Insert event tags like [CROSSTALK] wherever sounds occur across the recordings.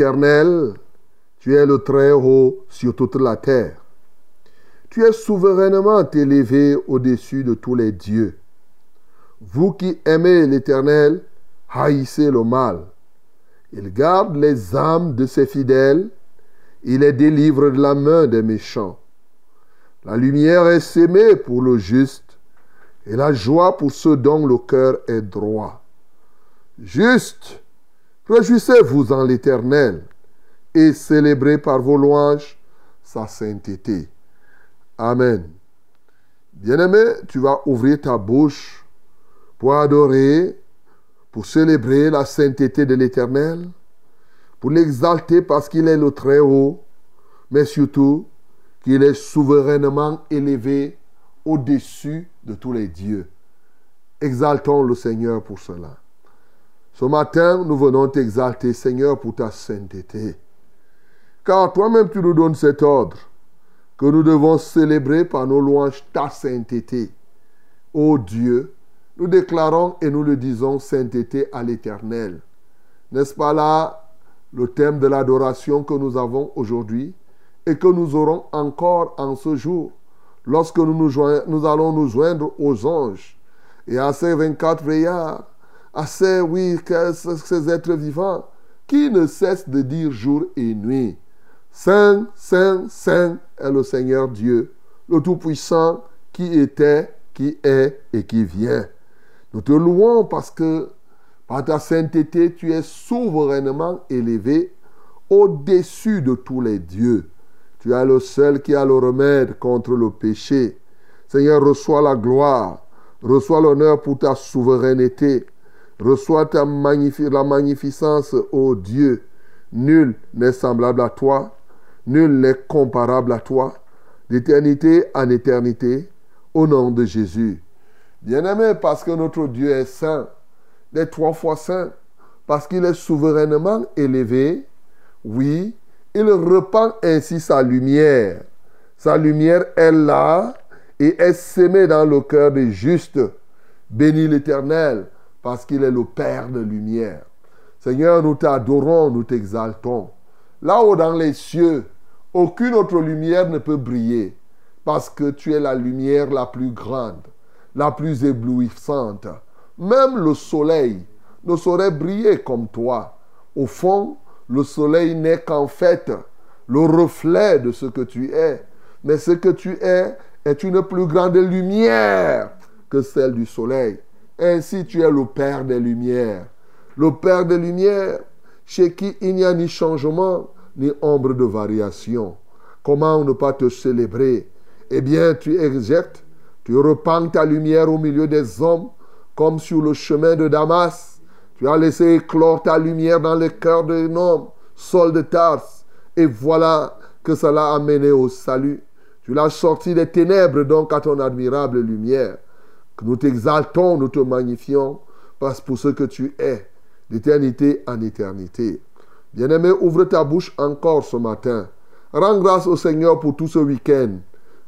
Éternel, tu es le Très-Haut sur toute la terre. Tu es souverainement élevé au-dessus de tous les dieux. Vous qui aimez l'Éternel, haïssez le mal. Il garde les âmes de ses fidèles, il les délivre de la main des méchants. La lumière est sémée pour le juste, et la joie pour ceux dont le cœur est droit. Juste, Réjouissez-vous en l'Éternel et célébrez par vos louanges sa sainteté. Amen. Bien-aimé, tu vas ouvrir ta bouche pour adorer, pour célébrer la sainteté de l'Éternel, pour l'exalter parce qu'il est le Très-Haut, mais surtout qu'il est souverainement élevé au-dessus de tous les dieux. Exaltons le Seigneur pour cela. Ce matin, nous venons t'exalter, Seigneur, pour ta sainteté. Car toi-même, tu nous donnes cet ordre que nous devons célébrer par nos louanges ta sainteté. Ô Dieu, nous déclarons et nous le disons sainteté à l'Éternel. N'est-ce pas là le thème de l'adoration que nous avons aujourd'hui et que nous aurons encore en ce jour lorsque nous, nous, allons nous joindre aux anges et à ces 24 veillards à ces, oui, ces êtres vivants qui ne cessent de dire jour et nuit, Saint, Saint, Saint est le Seigneur Dieu, le Tout-Puissant qui était, qui est et qui vient. Nous te louons parce que par ta sainteté, tu es souverainement élevé au-dessus de tous les dieux. Tu es le seul qui a le remède contre le péché. Seigneur, reçois la gloire, reçois l'honneur pour ta souveraineté. Reçois ta la magnificence, ô Dieu. Nul n'est semblable à toi, nul n'est comparable à toi, d'éternité en éternité, au nom de Jésus. Bien-aimé, parce que notre Dieu est saint, est trois fois saint, parce qu'il est souverainement élevé, oui, il repent ainsi sa lumière. Sa lumière est là et est sémée dans le cœur des justes. Bénis l'Éternel parce qu'il est le Père de lumière. Seigneur, nous t'adorons, nous t'exaltons. Là-haut dans les cieux, aucune autre lumière ne peut briller, parce que tu es la lumière la plus grande, la plus éblouissante. Même le soleil ne saurait briller comme toi. Au fond, le soleil n'est qu'en fait le reflet de ce que tu es. Mais ce que tu es est une plus grande lumière que celle du soleil. Ainsi tu es le Père des Lumières. Le Père des Lumières, chez qui il n'y a ni changement, ni ombre de variation. Comment ne pas te célébrer? Eh bien, tu éjectes, tu repends ta lumière au milieu des hommes, comme sur le chemin de Damas. Tu as laissé éclore ta lumière dans le cœur d'un homme, Sol de Tarse. Et voilà que cela a mené au salut. Tu l'as sorti des ténèbres donc à ton admirable lumière. Nous t'exaltons, nous te magnifions, parce pour ce que tu es, d'éternité en éternité. Bien-aimé, ouvre ta bouche encore ce matin. Rends grâce au Seigneur pour tout ce week-end.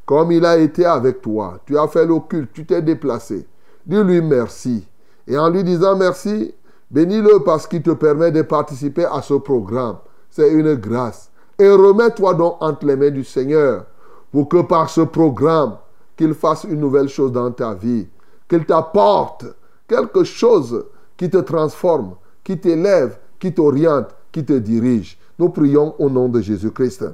Comme il a été avec toi, tu as fait le tu t'es déplacé. Dis-lui merci. Et en lui disant merci, bénis-le parce qu'il te permet de participer à ce programme. C'est une grâce. Et remets-toi donc entre les mains du Seigneur pour que par ce programme, qu'il fasse une nouvelle chose dans ta vie, qu'il t'apporte quelque chose qui te transforme, qui t'élève, qui t'oriente, qui te dirige. Nous prions au nom de Jésus-Christ.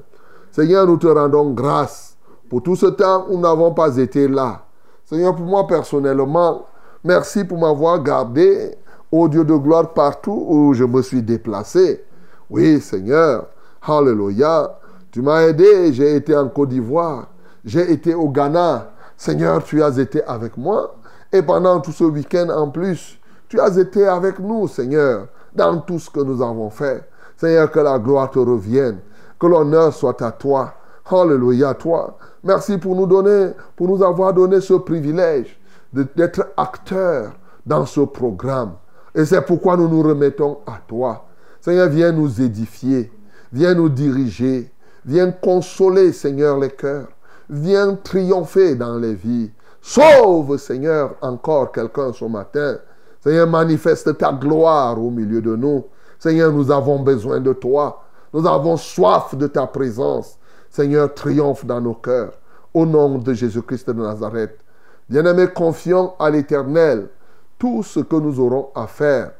Seigneur, nous te rendons grâce pour tout ce temps où nous n'avons pas été là. Seigneur, pour moi personnellement, merci pour m'avoir gardé, au Dieu de gloire, partout où je me suis déplacé. Oui, Seigneur, Alléluia. Tu m'as aidé, j'ai été en Côte d'Ivoire, j'ai été au Ghana. Seigneur, tu as été avec moi. Et pendant tout ce week-end en plus, tu as été avec nous, Seigneur, dans tout ce que nous avons fait. Seigneur, que la gloire te revienne, que l'honneur soit à toi. Alléluia, toi. Merci pour nous donner, pour nous avoir donné ce privilège d'être acteurs dans ce programme. Et c'est pourquoi nous nous remettons à toi. Seigneur, viens nous édifier, viens nous diriger, viens consoler, Seigneur, les cœurs, viens triompher dans les vies. Sauve, Seigneur, encore quelqu'un ce matin. Seigneur, manifeste ta gloire au milieu de nous. Seigneur, nous avons besoin de toi. Nous avons soif de ta présence. Seigneur, triomphe dans nos cœurs. Au nom de Jésus-Christ de Nazareth. Bien-aimés, confions à l'Éternel tout ce que nous aurons à faire.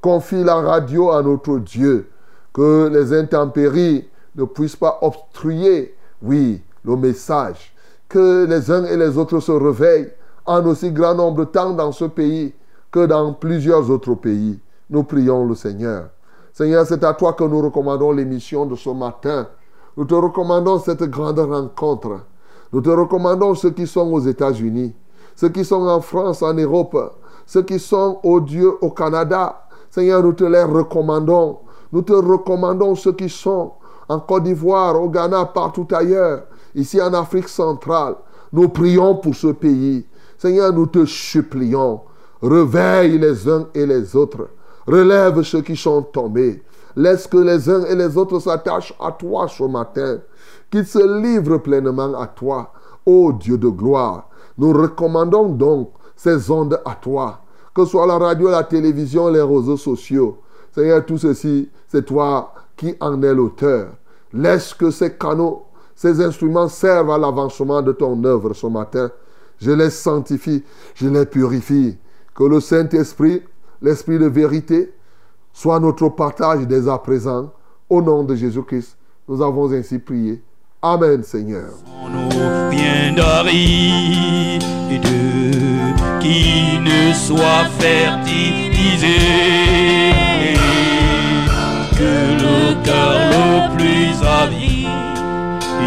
Confie la radio à notre Dieu. Que les intempéries ne puissent pas obstruer, oui, le message. Que les uns et les autres se réveillent en aussi grand nombre temps dans ce pays que dans plusieurs autres pays. Nous prions le Seigneur. Seigneur, c'est à toi que nous recommandons l'émission de ce matin. Nous te recommandons cette grande rencontre. Nous te recommandons ceux qui sont aux États-Unis, ceux qui sont en France, en Europe, ceux qui sont, au Dieu, au Canada. Seigneur, nous te les recommandons. Nous te recommandons ceux qui sont en Côte d'Ivoire, au Ghana, partout ailleurs, ici en Afrique centrale. Nous prions pour ce pays. Seigneur, nous te supplions. Réveille les uns et les autres. Relève ceux qui sont tombés. Laisse que les uns et les autres s'attachent à toi ce matin. Qu'ils se livrent pleinement à toi, ô Dieu de gloire. Nous recommandons donc ces ondes à toi. Que ce soit la radio, la télévision, les réseaux sociaux. Seigneur, tout ceci, c'est toi qui en es l'auteur. Laisse que ces canaux, ces instruments servent à l'avancement de ton œuvre ce matin. Je les sanctifie, je les purifie. Que le Saint-Esprit, l'Esprit de vérité, soit notre partage dès à présent. Au nom de Jésus-Christ, nous avons ainsi prié. Amen, Seigneur. que le cœur le plus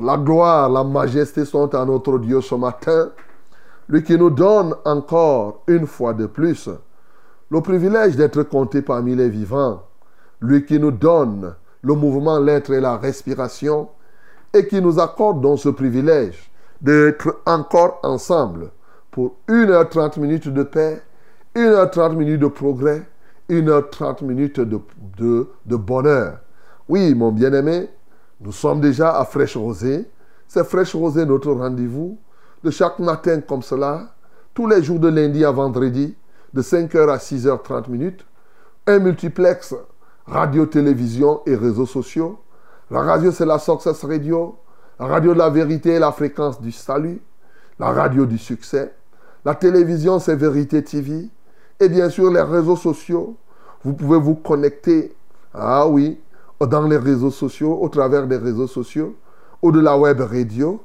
la gloire, la majesté sont à notre Dieu ce matin, lui qui nous donne encore une fois de plus le privilège d'être compté parmi les vivants, lui qui nous donne le mouvement, l'être et la respiration, et qui nous accorde donc ce privilège d'être encore ensemble pour 1h30 minutes de paix, 1h30 minutes de progrès, 1h30 minutes de, de, de bonheur. Oui, mon bien-aimé, nous sommes déjà à Fraîche Rosée. C'est Fraîche Rosée notre rendez-vous de chaque matin comme cela, tous les jours de lundi à vendredi, de 5h à 6h30 minutes. Un multiplex, radio, télévision et réseaux sociaux. La radio, c'est la Success Radio. La radio de la vérité et la fréquence du salut. La radio du succès. La télévision, c'est Vérité TV. Et bien sûr, les réseaux sociaux. Vous pouvez vous connecter, ah oui, dans les réseaux sociaux, au travers des réseaux sociaux, ou de la web radio.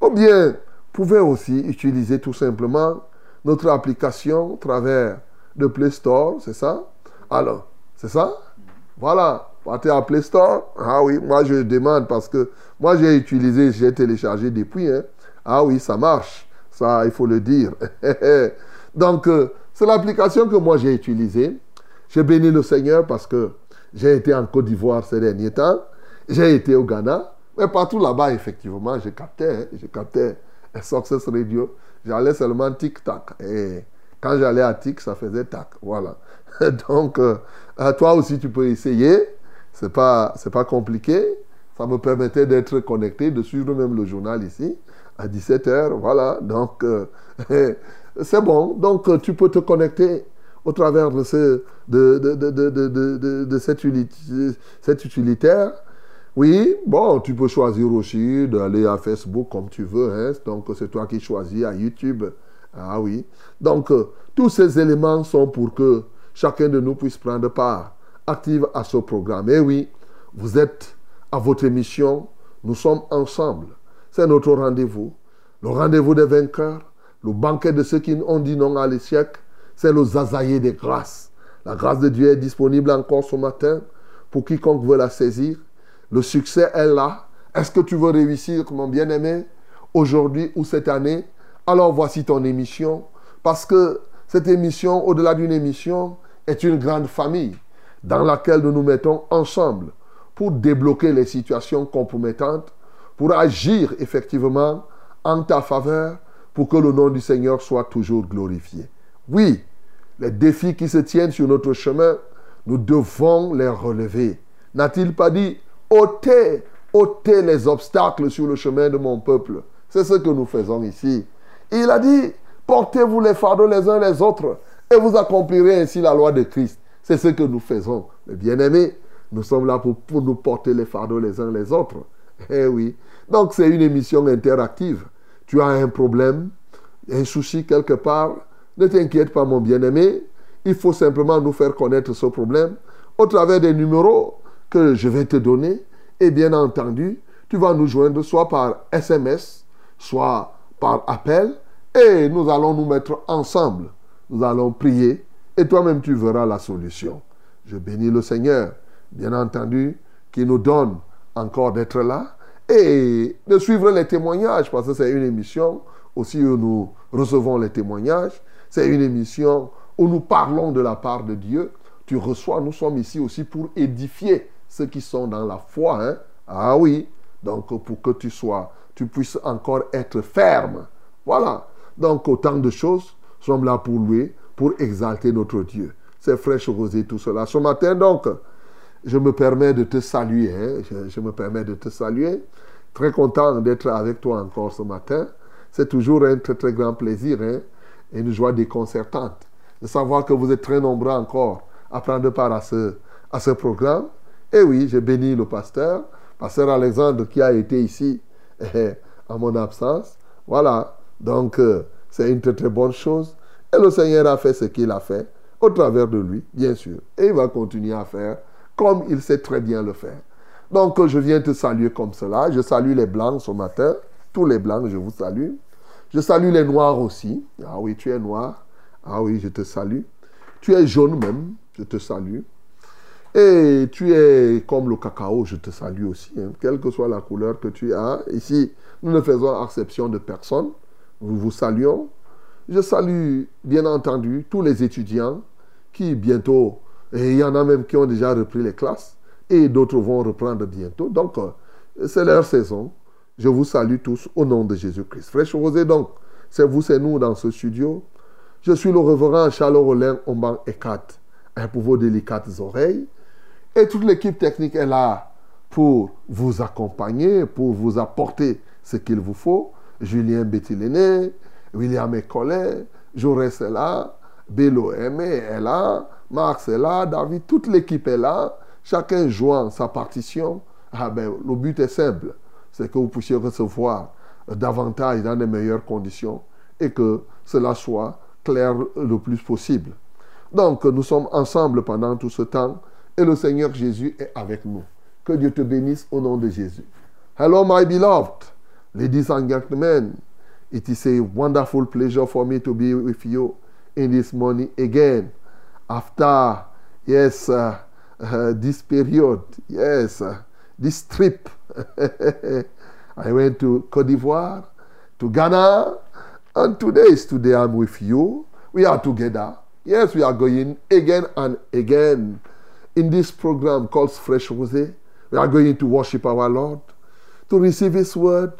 Ou bien, vous pouvez aussi utiliser tout simplement notre application au travers de Play Store, c'est ça? Alors, c'est ça? Voilà, partez à Play Store. Ah oui, moi je demande parce que moi j'ai utilisé, j'ai téléchargé depuis. Hein. Ah oui, ça marche. Ça, il faut le dire. [LAUGHS] Donc, euh, c'est l'application que moi j'ai utilisée. J'ai béni le Seigneur parce que j'ai été en Côte d'Ivoire ces derniers temps. J'ai été au Ghana. Mais partout là-bas, effectivement, j'ai capté. Hein, j'ai capté [LAUGHS] Success Radio. J'allais seulement tic-tac. Et quand j'allais à tic, ça faisait tac. Voilà. [LAUGHS] Donc, euh, toi aussi, tu peux essayer. Ce n'est pas, pas compliqué. Ça me permettait d'être connecté, de suivre même le journal ici à 17h. Voilà. Donc, euh, [LAUGHS] c'est bon. Donc, euh, tu peux te connecter au travers de, ce, de, de, de, utilitaire oui, bon, tu peux choisir aussi d'aller à Facebook comme tu veux. Hein. Donc, c'est toi qui choisis à YouTube. Ah oui. Donc, euh, tous ces éléments sont pour que chacun de nous puisse prendre part active à ce programme. Et oui, vous êtes à votre émission. Nous sommes ensemble. C'est notre rendez-vous. Le rendez-vous des vainqueurs. Le banquet de ceux qui ont dit non à l'échec. C'est le zazaïe des grâces. La grâce de Dieu est disponible encore ce matin pour quiconque veut la saisir. Le succès est là. Est-ce que tu veux réussir, mon bien-aimé, aujourd'hui ou cette année? Alors voici ton émission. Parce que cette émission, au-delà d'une émission, est une grande famille dans laquelle nous nous mettons ensemble pour débloquer les situations compromettantes, pour agir effectivement en ta faveur, pour que le nom du Seigneur soit toujours glorifié. Oui, les défis qui se tiennent sur notre chemin, nous devons les relever. N'a-t-il pas dit, ôtez, ôtez les obstacles sur le chemin de mon peuple? C'est ce que nous faisons ici. Il a dit, portez-vous les fardeaux les uns les autres et vous accomplirez ainsi la loi de Christ. C'est ce que nous faisons. Mais bien aimés, nous sommes là pour, pour nous porter les fardeaux les uns les autres. Eh oui. Donc c'est une émission interactive. Tu as un problème, un souci quelque part. Ne t'inquiète pas mon bien-aimé. Il faut simplement nous faire connaître ce problème au travers des numéros que je vais te donner. Et bien entendu, tu vas nous joindre soit par SMS, soit par appel. Et nous allons nous mettre ensemble. Nous allons prier. Et toi-même, tu verras la solution. Je bénis le Seigneur, bien entendu, qui nous donne encore d'être là et de suivre les témoignages, parce que c'est une émission aussi où nous recevons les témoignages. C'est une émission où nous parlons de la part de Dieu. Tu reçois, nous sommes ici aussi pour édifier ceux qui sont dans la foi. Hein? Ah oui, donc pour que tu sois, tu puisses encore être ferme. Voilà. Donc autant de choses sommes là pour louer, pour exalter notre Dieu. C'est fraîche rosée tout cela. Ce matin donc, je me permets de te saluer. Hein? Je, je, me permets de te saluer. Très content d'être avec toi encore ce matin. C'est toujours un très très grand plaisir hein? Et une joie déconcertante de savoir que vous êtes très nombreux encore à prendre part à ce, à ce programme. Et oui, j'ai béni le pasteur, pasteur Alexandre qui a été ici eh, en mon absence. Voilà, donc euh, c'est une très très bonne chose. Et le Seigneur a fait ce qu'il a fait au travers de lui, bien sûr. Et il va continuer à faire comme il sait très bien le faire. Donc je viens te saluer comme cela. Je salue les blancs ce matin. Tous les blancs, je vous salue. Je salue les noirs aussi. Ah oui, tu es noir. Ah oui, je te salue. Tu es jaune même. Je te salue. Et tu es comme le cacao, je te salue aussi, hein. quelle que soit la couleur que tu as. Ici, nous ne faisons exception de personne. Nous vous saluons. Je salue, bien entendu, tous les étudiants qui bientôt, il y en a même qui ont déjà repris les classes, et d'autres vont reprendre bientôt. Donc, euh, c'est leur saison. Je vous salue tous au nom de Jésus-Christ. Fraîche Rosée, donc, c'est vous, c'est nous dans ce studio. Je suis le révérend Charles Rollin Omban Ekat, pour vos délicates oreilles. Et toute l'équipe technique est là pour vous accompagner, pour vous apporter ce qu'il vous faut. Julien Bettiléné, William Ecollet, Jaurès est là, BLOM est là, Marx est là, David, toute l'équipe est là, chacun jouant sa partition. Ah ben, le but est simple, c'est que vous puissiez recevoir davantage dans de meilleures conditions et que cela soit clair le plus possible. Donc, nous sommes ensemble pendant tout ce temps et le Seigneur Jésus est avec nous. Que Dieu te bénisse au nom de Jésus. Hello, my beloved, ladies and gentlemen. It is a wonderful pleasure for me to be with you in this morning again. After, yes, uh, uh, this period, yes, uh, this trip. [LAUGHS] I went to Cote d'Ivoire, to Ghana, and today is today I'm with you. We are together. Yes, we are going again and again in this program called Fresh Rosé. We are going to worship our Lord, to receive His word,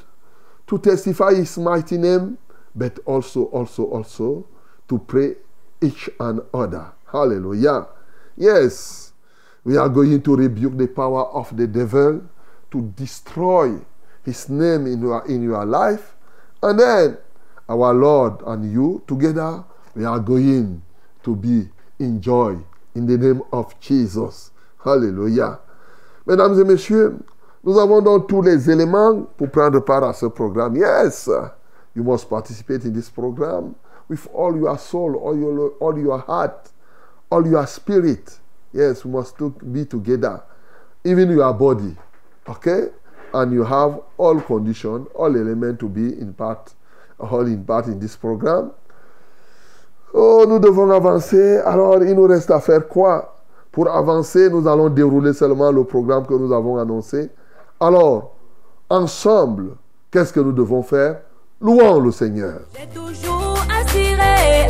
to testify His mighty name, but also, also, also to pray each and other. Hallelujah. Yes, we are going to rebuke the power of the devil to destroy his name in your, in your life. And then our Lord and you together, we are going to be in joy in the name of Jesus. Hallelujah. Mesdames et messieurs, nous avons donc tous les éléments pour prendre part à ce programme. Yes, you must participate in this program with all your soul, all your, all your heart, all your spirit. Yes, we must be together, even your body. Okay? And you have all conditions, all elements to be in part, all in part in this program. Oh, nous devons avancer. Alors, il nous reste à faire quoi? Pour avancer, nous allons dérouler seulement le programme que nous avons annoncé. Alors, ensemble, qu'est-ce que nous devons faire? Louons le Seigneur.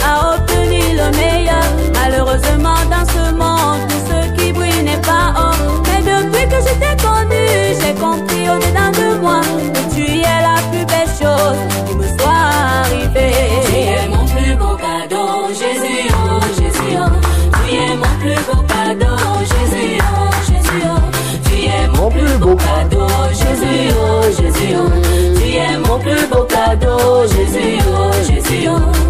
À obtenir le meilleur. Malheureusement, dans ce monde, Que je t'ai connu, j'ai compris au-dedans de moi que tu es la plus belle chose qui me soit arrivée. Tu es mon plus beau cadeau, Jésus, oh Jésus, oh. Tu es mon plus beau cadeau, Jésus, oh Jésus, oh. Tu es mon plus beau cadeau, Jésus, oh Jésus, oh. Tu es mon plus beau cadeau, Jésus, oh Jésus, oh.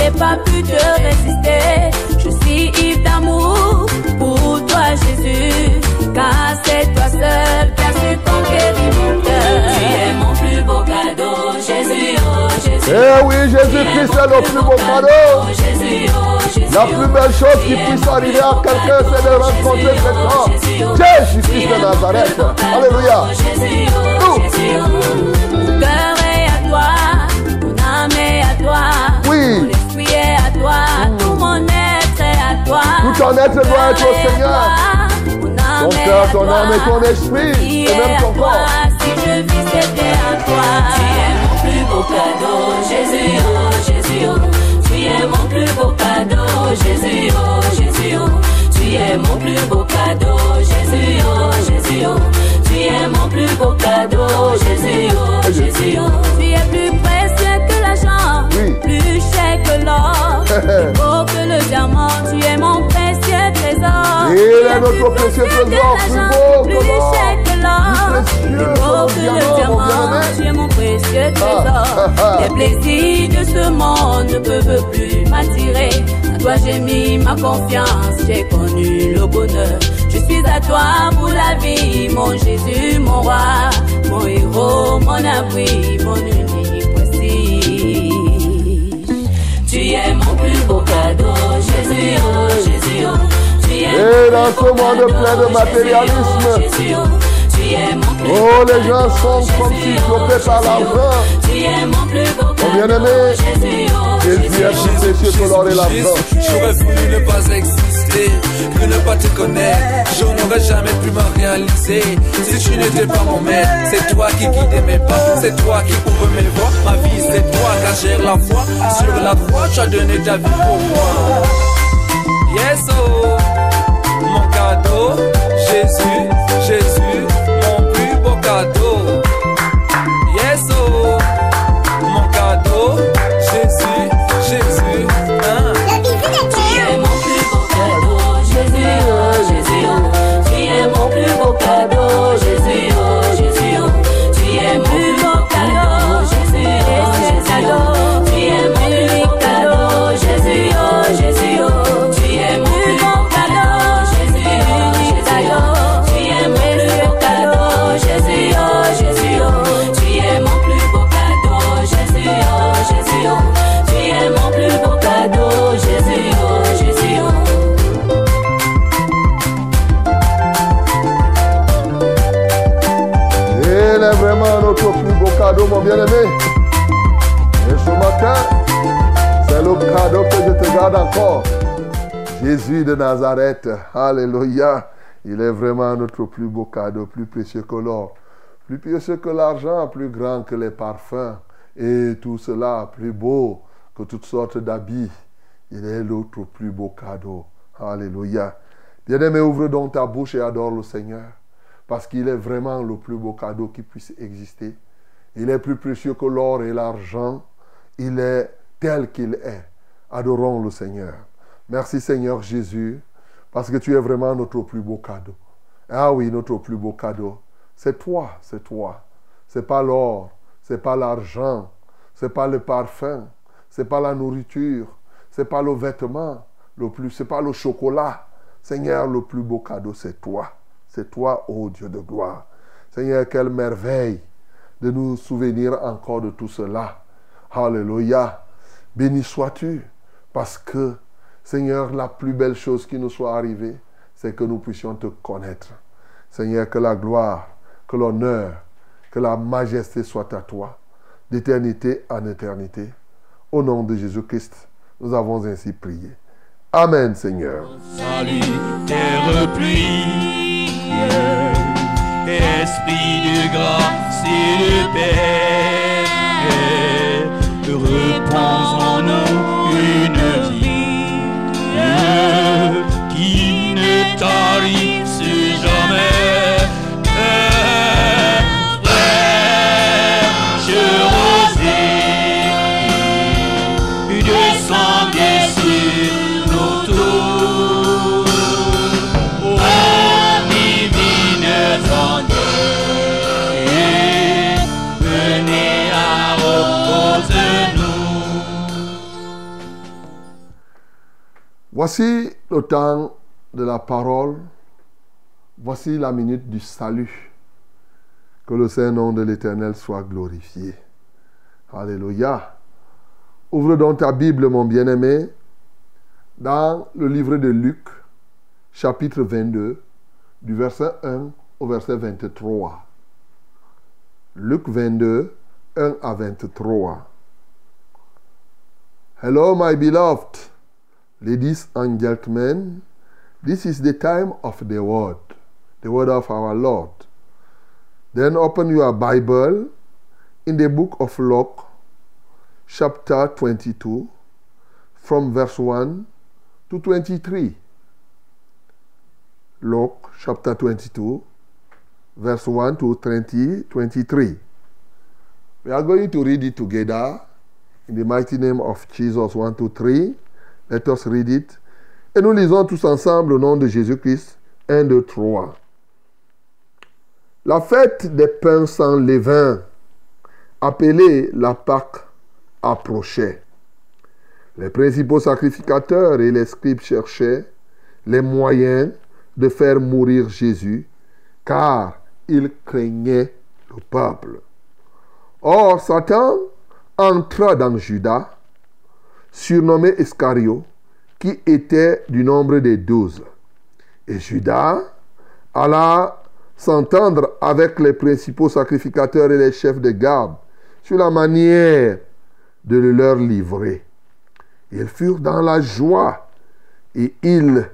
J'ai pas pu te résister. Je suis ivre d'amour pour toi, Jésus, car c'est toi seul qui as su conquérir mon cœur. Tu es mon plus beau cadeau, Jésus, oh Jésus. Eh oui, Jésus-Christ est le plus beau cadeau. Oh Jésus, oh Jésus. La plus belle chose qui puisse arriver à quelqu'un, c'est de rencontrer cet homme. Jésus-Christ de Nazareth. Alléluia. Jésus, oh Nous. Ton être doit être au Seigneur. Ton cœur, ton âme et ton esprit, et même ton corps. Si je vis, c'était à toi. Tu es mon plus beau cadeau, Jésus, oh Jésus, oh. Tu es mon plus beau cadeau, Jésus, oh Jésus, oh. Tu es mon plus beau cadeau, Jésus, oh Jésus, oh. Tu es mon plus beau cadeau, Jésus, oh Jésus, oh. Tu es plus précieux que l'argent, Oui. plus cher que l'or, [LAUGHS] plus beau que le diamant. Tu es mon précieux trésor. Il est es notre plus précieux trésor, plus l'argent, beau plus que l'or, cher que l'or, plus beau le que diamant, le diamant. Tu es mon précieux trésor. ah, [LAUGHS] ah. Les plaisirs de ce monde ne peuvent plus m'attirer. À toi j'ai mis ma confiance, j'ai connu le bonheur. Je suis à toi pour la vie, mon Jésus, mon roi, mon héros, mon abri, mon unique Tu es mon plus beau cadeau, Jésus, oh Jésus, oh. Tu es Et dans ce monde plein de Jésus, matérialisme, oh, Jésus, oh. Tu es mon plus Oh, beau les gens sont comme Jésus, si oh, chopés par Jésus, oh. l'argent. Tu es mon plus beau cadeau, bien-aimé, Jésus, oh, Jésus Jésus, est oh. plus précieux que l'or et l'argent. J'aurais voulu ne pas exister, que ne pas te connaître. Je n'aurais jamais pu me réaliser si tu n'étais pas mon maître. C'est toi qui guides mes pas, c'est toi qui ouvre mes voies. Ma vie, c'est toi qui gère la foi. Sur la croix, tu as donné ta vie pour moi. Yes, oh, mon cadeau, Jésus, bien-aimé. Et ce matin, c'est le cadeau que je te garde encore. Jésus de Nazareth. Alléluia. Il est vraiment notre plus beau cadeau, plus précieux que l'or, plus précieux que l'argent, plus grand que les parfums. Et tout cela, plus beau que toutes sortes d'habits. Il est l'autre plus beau cadeau. Alléluia. Bien-aimé, ouvre donc ta bouche et adore le Seigneur. Parce qu'il est vraiment le plus beau cadeau qui puisse exister. Il est plus précieux que l'or et l'argent. Il est tel qu'il est. Adorons le Seigneur. Merci Seigneur Jésus, parce que tu es vraiment notre plus beau cadeau. Ah oui, notre plus beau cadeau. C'est toi, c'est toi. C'est pas l'or, c'est pas l'argent, c'est pas le parfum, c'est pas la nourriture, c'est pas le vêtement, le plus, c'est pas le chocolat. Seigneur, le plus beau cadeau, c'est toi. C'est toi, ô Dieu de gloire. Seigneur, quelle merveille de nous souvenir encore de tout cela. Alléluia. Béni sois-tu, parce que Seigneur, la plus belle chose qui nous soit arrivée, c'est que nous puissions te connaître. Seigneur, que la gloire, que l'honneur, que la majesté soit à toi, d'éternité en éternité. Au nom de Jésus-Christ, nous avons ainsi prié. Amen, Seigneur. Salut, esprit de grâce et de paix, repose en nous une vie qui ne tarisse Voici le temps de la parole. Voici la minute du salut. Que le Saint-Nom de l'Éternel soit glorifié. Alléluia. Ouvre donc ta Bible, mon bien-aimé, dans le livre de Luc, chapitre 22, du verset 1 au verset 23. Luc 22, 1 à 23. Hello, my beloved. Ladies and gentlemen, this is the time of the word, the word of our Lord. Then open your Bible in the book of Luke, chapter 22, from verse 1 to 23. Luke, chapter 22, verse 1 to 20, 23. We are going to read it together in the mighty name of Jesus. 1, 2, 3. Et nous lisons tous ensemble au nom de Jésus-Christ. 1, 2, 3. La fête des pains sans levain, appelée la Pâque, approchait. Les principaux sacrificateurs et les scribes cherchaient les moyens de faire mourir Jésus, car ils craignaient le peuple. Or, Satan entra dans Judas, surnommé Iscario, qui était du nombre des douze. Et Judas alla s'entendre avec les principaux sacrificateurs et les chefs de garde sur la manière de le leur livrer. Ils furent dans la joie et ils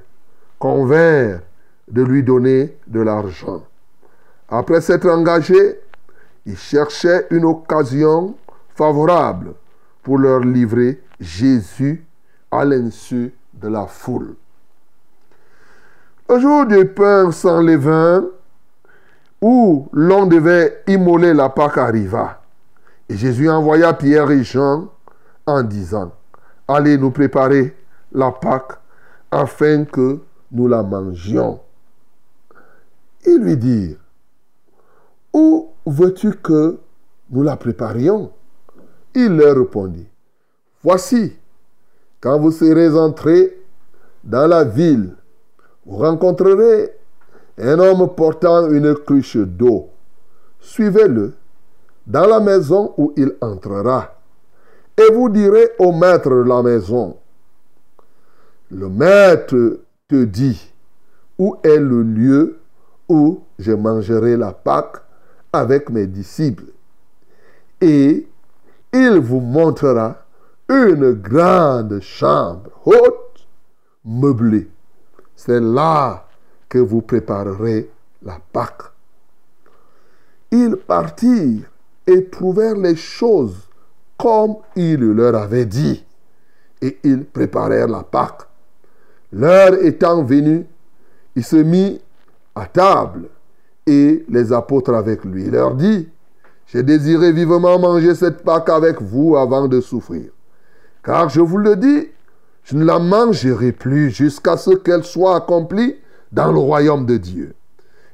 convinrent de lui donner de l'argent. Après s'être engagés, ils cherchaient une occasion favorable pour leur livrer Jésus à l'insu de la foule. Le jour du pain sans levain, où l'on devait immoler la Pâque arriva. Et Jésus envoya Pierre et Jean en disant, allez nous préparer la Pâque afin que nous la mangions. Ils lui dirent, où veux-tu que nous la préparions? Il leur répondit, voici, quand vous serez entrés dans la ville, vous rencontrerez un homme portant une cruche d'eau. Suivez-le dans la maison où il entrera. Et vous direz au maître de la maison, le maître te dit, où est le lieu où je mangerai la Pâque avec mes disciples? Et il vous montrera une grande chambre haute, meublée. C'est là que vous préparerez la Pâque. Ils partirent et trouvèrent les choses comme il leur avait dit. Et ils préparèrent la Pâque. L'heure étant venue, il se mit à table et les apôtres avec lui. Il leur dit, j'ai désiré vivement manger cette Pâque avec vous avant de souffrir. Car je vous le dis, je ne la mangerai plus jusqu'à ce qu'elle soit accomplie dans le royaume de Dieu.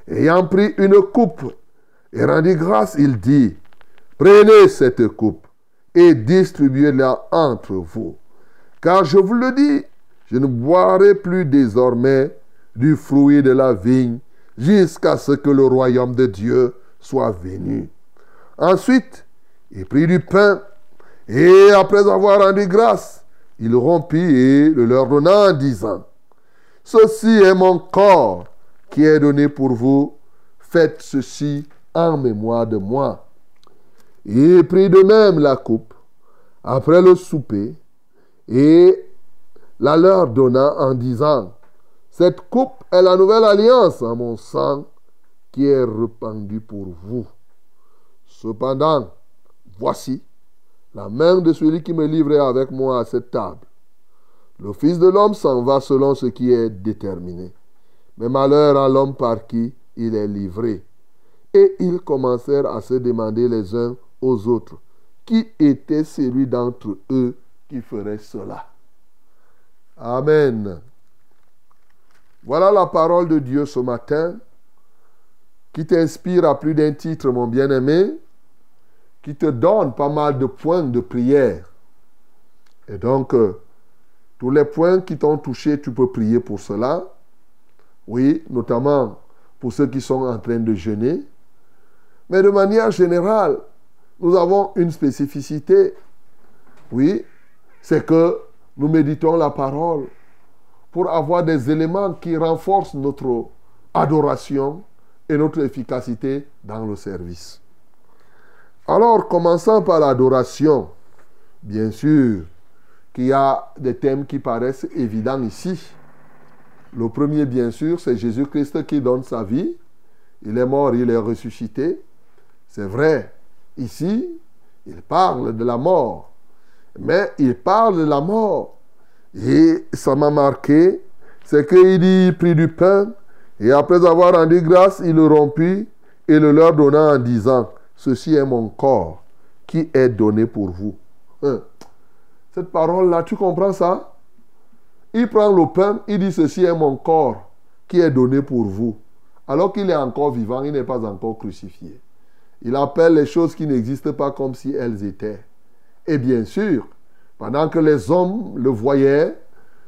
Ayant pris une coupe et rendu grâce, il dit, prenez cette coupe et distribuez-la entre vous. Car je vous le dis, je ne boirai plus désormais du fruit de la vigne jusqu'à ce que le royaume de Dieu soit venu. Ensuite, il prit du pain et après avoir rendu grâce, il rompit et le leur donna en disant, Ceci est mon corps qui est donné pour vous, faites ceci en mémoire de moi. Il prit de même la coupe après le souper et la leur donna en disant, Cette coupe est la nouvelle alliance en mon sang qui est répandue pour vous. Cependant, voici, la main de celui qui me livrait avec moi à cette table. Le Fils de l'homme s'en va selon ce qui est déterminé. Mais malheur à l'homme par qui il est livré. Et ils commencèrent à se demander les uns aux autres qui était celui d'entre eux qui ferait cela? Amen. Voilà la parole de Dieu ce matin qui t'inspire à plus d'un titre, mon bien-aimé, qui te donne pas mal de points de prière. Et donc, euh, tous les points qui t'ont touché, tu peux prier pour cela. Oui, notamment pour ceux qui sont en train de jeûner. Mais de manière générale, nous avons une spécificité. Oui, c'est que nous méditons la parole pour avoir des éléments qui renforcent notre adoration et notre efficacité dans le service. Alors, commençons par l'adoration. Bien sûr qu'il y a des thèmes qui paraissent évidents ici. Le premier, bien sûr, c'est Jésus-Christ qui donne sa vie. Il est mort, il est ressuscité. C'est vrai. Ici, il parle de la mort. Mais il parle de la mort. Et ça m'a marqué, c'est qu'il dit, il prit du pain, et après avoir rendu grâce, il le rompit et le leur donna en disant, Ceci est mon corps qui est donné pour vous. Hein? Cette parole-là, tu comprends ça? Il prend le pain, il dit Ceci est mon corps qui est donné pour vous. Alors qu'il est encore vivant, il n'est pas encore crucifié. Il appelle les choses qui n'existent pas comme si elles étaient. Et bien sûr, pendant que les hommes le voyaient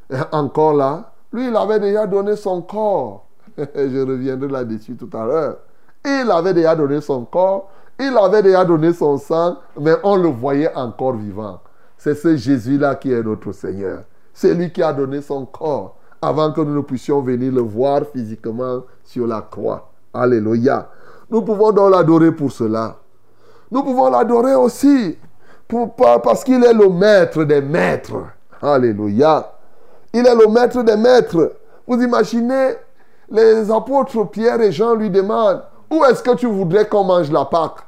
[LAUGHS] encore là, lui, il avait déjà donné son corps. [LAUGHS] Je reviendrai là-dessus tout à l'heure. Il avait déjà donné son corps il avait déjà donné son sang, mais on le voyait encore vivant. C'est ce Jésus-là qui est notre Seigneur. C'est lui qui a donné son corps avant que nous ne puissions venir le voir physiquement sur la croix. Alléluia. Nous pouvons donc l'adorer pour cela. Nous pouvons l'adorer aussi pour, parce qu'il est le maître des maîtres. Alléluia. Il est le maître des maîtres. Vous imaginez, les apôtres Pierre et Jean lui demandent, où est-ce que tu voudrais qu'on mange la Pâque?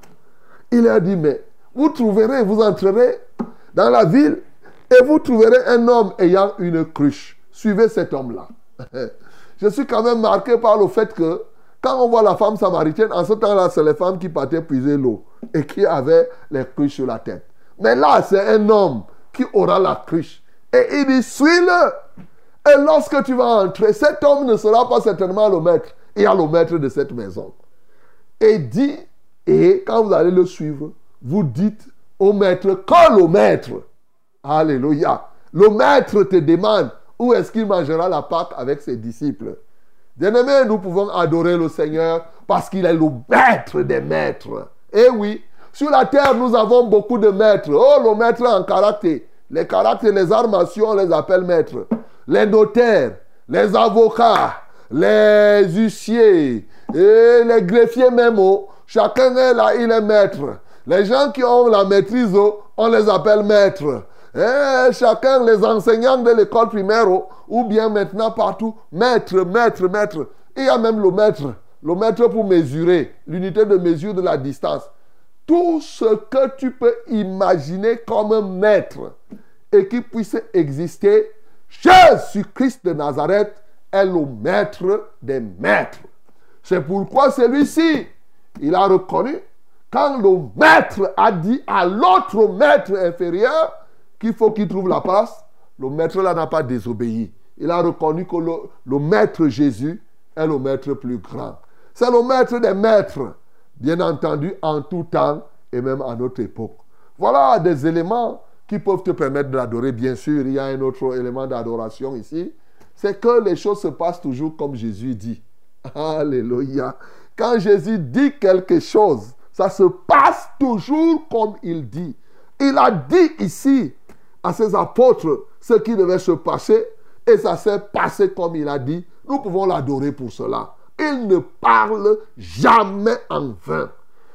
Il a dit, mais vous trouverez, vous entrerez dans la ville et vous trouverez un homme ayant une cruche. Suivez cet homme-là. [LAUGHS] Je suis quand même marqué par le fait que quand on voit la femme samaritaine, en ce temps-là, c'est les femmes qui partaient puiser l'eau et qui avaient les cruches sur la tête. Mais là, c'est un homme qui aura la cruche. Et il dit, suis-le. Et lorsque tu vas entrer, cet homme ne sera pas certainement le maître. Il y a le maître de cette maison et dit, et quand vous allez le suivre, vous dites au maître, quand le maître, alléluia, le maître te demande où est-ce qu'il mangera la Pâque avec ses disciples? Bien-aimés, nous pouvons adorer le Seigneur parce qu'il est le maître des maîtres. Et oui, sur la terre, nous avons beaucoup de maîtres. Oh, le maître en caractère. Les caractères, les armations, on les appelle maîtres. Les notaires, les avocats, les huissiers, et les greffiers même, oh, chacun est là, il est maître. Les gens qui ont la maîtrise, oh, on les appelle maîtres. Eh, chacun, les enseignants de l'école primaire, oh, ou bien maintenant partout, maître, maître, maître. Il y a même le maître, le maître pour mesurer, l'unité de mesure de la distance. Tout ce que tu peux imaginer comme maître et qui puisse exister, Jésus-Christ de Nazareth est le maître des maîtres. C'est pourquoi celui-ci, il a reconnu, quand le maître a dit à l'autre maître inférieur qu'il faut qu'il trouve la place, le maître là n'a pas désobéi. Il a reconnu que le, le maître Jésus est le maître plus grand. C'est le maître des maîtres, bien entendu, en tout temps et même à notre époque. Voilà des éléments qui peuvent te permettre d'adorer. Bien sûr, il y a un autre élément d'adoration ici. C'est que les choses se passent toujours comme Jésus dit. Alléluia. Quand Jésus dit quelque chose, ça se passe toujours comme il dit. Il a dit ici à ses apôtres ce qui devait se passer et ça s'est passé comme il a dit. Nous pouvons l'adorer pour cela. Il ne parle jamais en vain.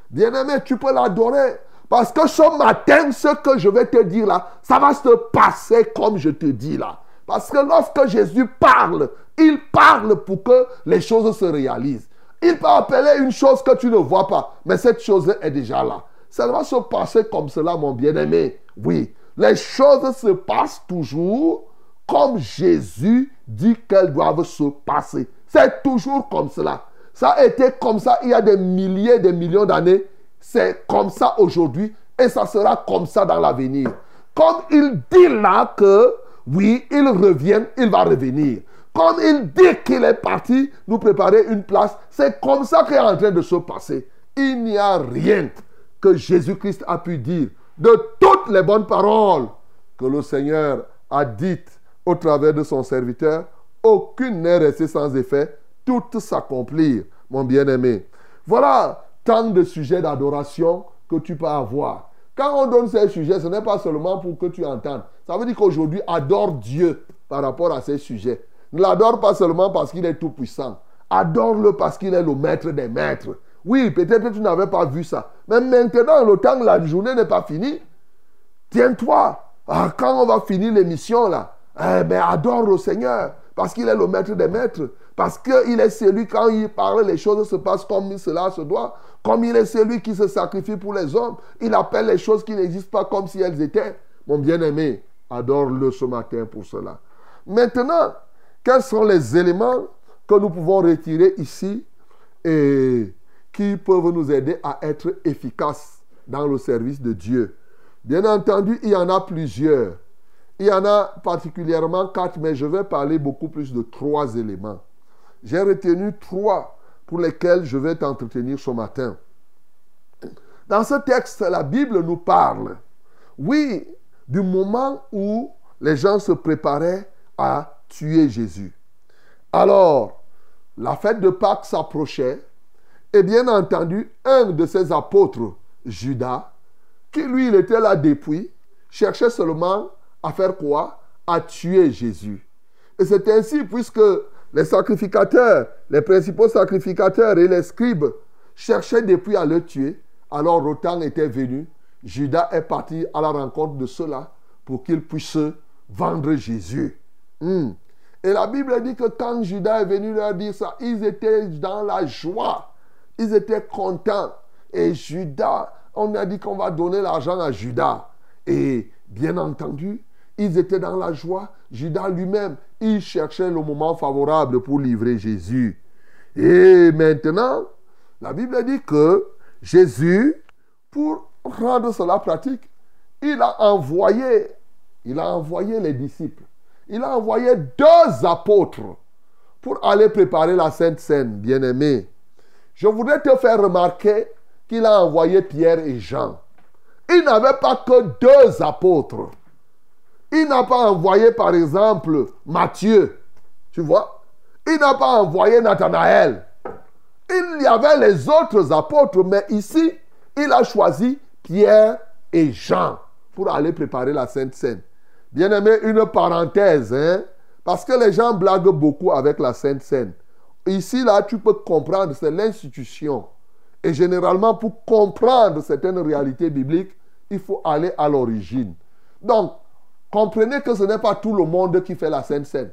Bien-aimé, tu peux l'adorer. Parce que ce matin, ce que je vais te dire là, ça va se passer comme je te dis là. Parce que lorsque Jésus parle, il parle pour que les choses se réalisent. Il peut appeler une chose que tu ne vois pas, mais cette chose est déjà là. Ça va se passer comme cela, mon bien-aimé. Oui, les choses se passent toujours comme Jésus dit qu'elles doivent se passer. C'est toujours comme cela. Ça a été comme ça il y a des milliers, des millions d'années. C'est comme ça aujourd'hui et ça sera comme ça dans l'avenir. Comme il dit là que, oui, il revient, il va revenir. Comme il dit qu'il est parti nous préparer une place, c'est comme ça qu'il est en train de se passer. Il n'y a rien que Jésus-Christ a pu dire de toutes les bonnes paroles que le Seigneur a dites au travers de son serviteur. Aucune n'est restée sans effet toutes s'accomplir, mon bien-aimé. Voilà tant de sujets d'adoration que tu peux avoir. Quand on donne ces sujets, ce n'est pas seulement pour que tu entendes. Ça veut dire qu'aujourd'hui, adore Dieu par rapport à ces sujets. Ne l'adore pas seulement parce qu'il est tout puissant. Adore-le parce qu'il est le maître des maîtres. Oui, peut-être que tu n'avais pas vu ça. Mais maintenant, le temps, la journée n'est pas finie. Tiens-toi. Ah, quand on va finir l'émission, là, eh bien, adore le Seigneur parce qu'il est le maître des maîtres. Parce qu'il est celui, quand il parle, les choses se passent comme cela se doit. Comme il est celui qui se sacrifie pour les hommes. Il appelle les choses qui n'existent pas comme si elles étaient. Mon bien-aimé, adore-le ce matin pour cela. Maintenant, quels sont les éléments que nous pouvons retirer ici et qui peuvent nous aider à être efficaces dans le service de Dieu? Bien entendu, il y en a plusieurs. Il y en a particulièrement quatre, mais je vais parler beaucoup plus de trois éléments. J'ai retenu trois pour lesquels je vais t'entretenir ce matin. Dans ce texte, la Bible nous parle, oui, du moment où les gens se préparaient à tuer Jésus. Alors, la fête de Pâques s'approchait et bien entendu, un de ses apôtres, Judas, qui lui, il était là depuis, cherchait seulement à faire quoi? À tuer Jésus. Et c'est ainsi, puisque les sacrificateurs, les principaux sacrificateurs et les scribes cherchaient depuis à le tuer. Alors temps était venu. Judas est parti à la rencontre de ceux-là pour qu'ils puissent vendre Jésus. Hmm. Et la Bible dit que quand Judas est venu leur dire ça, ils étaient dans la joie. Ils étaient contents. Et Judas, on a dit qu'on va donner l'argent à Judas. Et bien entendu, ils étaient dans la joie. Judas lui-même, il cherchait le moment favorable pour livrer Jésus. Et maintenant, la Bible dit que Jésus, pour rendre cela pratique, il a envoyé, il a envoyé les disciples. Il a envoyé deux apôtres pour aller préparer la Sainte Seine, bien-aimé. Je voudrais te faire remarquer qu'il a envoyé Pierre et Jean. Il n'avait pas que deux apôtres. Il n'a pas envoyé, par exemple, Matthieu. Tu vois Il n'a pas envoyé Nathanaël. Il y avait les autres apôtres, mais ici, il a choisi Pierre et Jean pour aller préparer la Sainte Seine. Bien aimé, une parenthèse, hein? parce que les gens blaguent beaucoup avec la Sainte Seine. Ici, là, tu peux comprendre, c'est l'institution. Et généralement, pour comprendre certaines réalités bibliques, il faut aller à l'origine. Donc, comprenez que ce n'est pas tout le monde qui fait la Sainte Seine.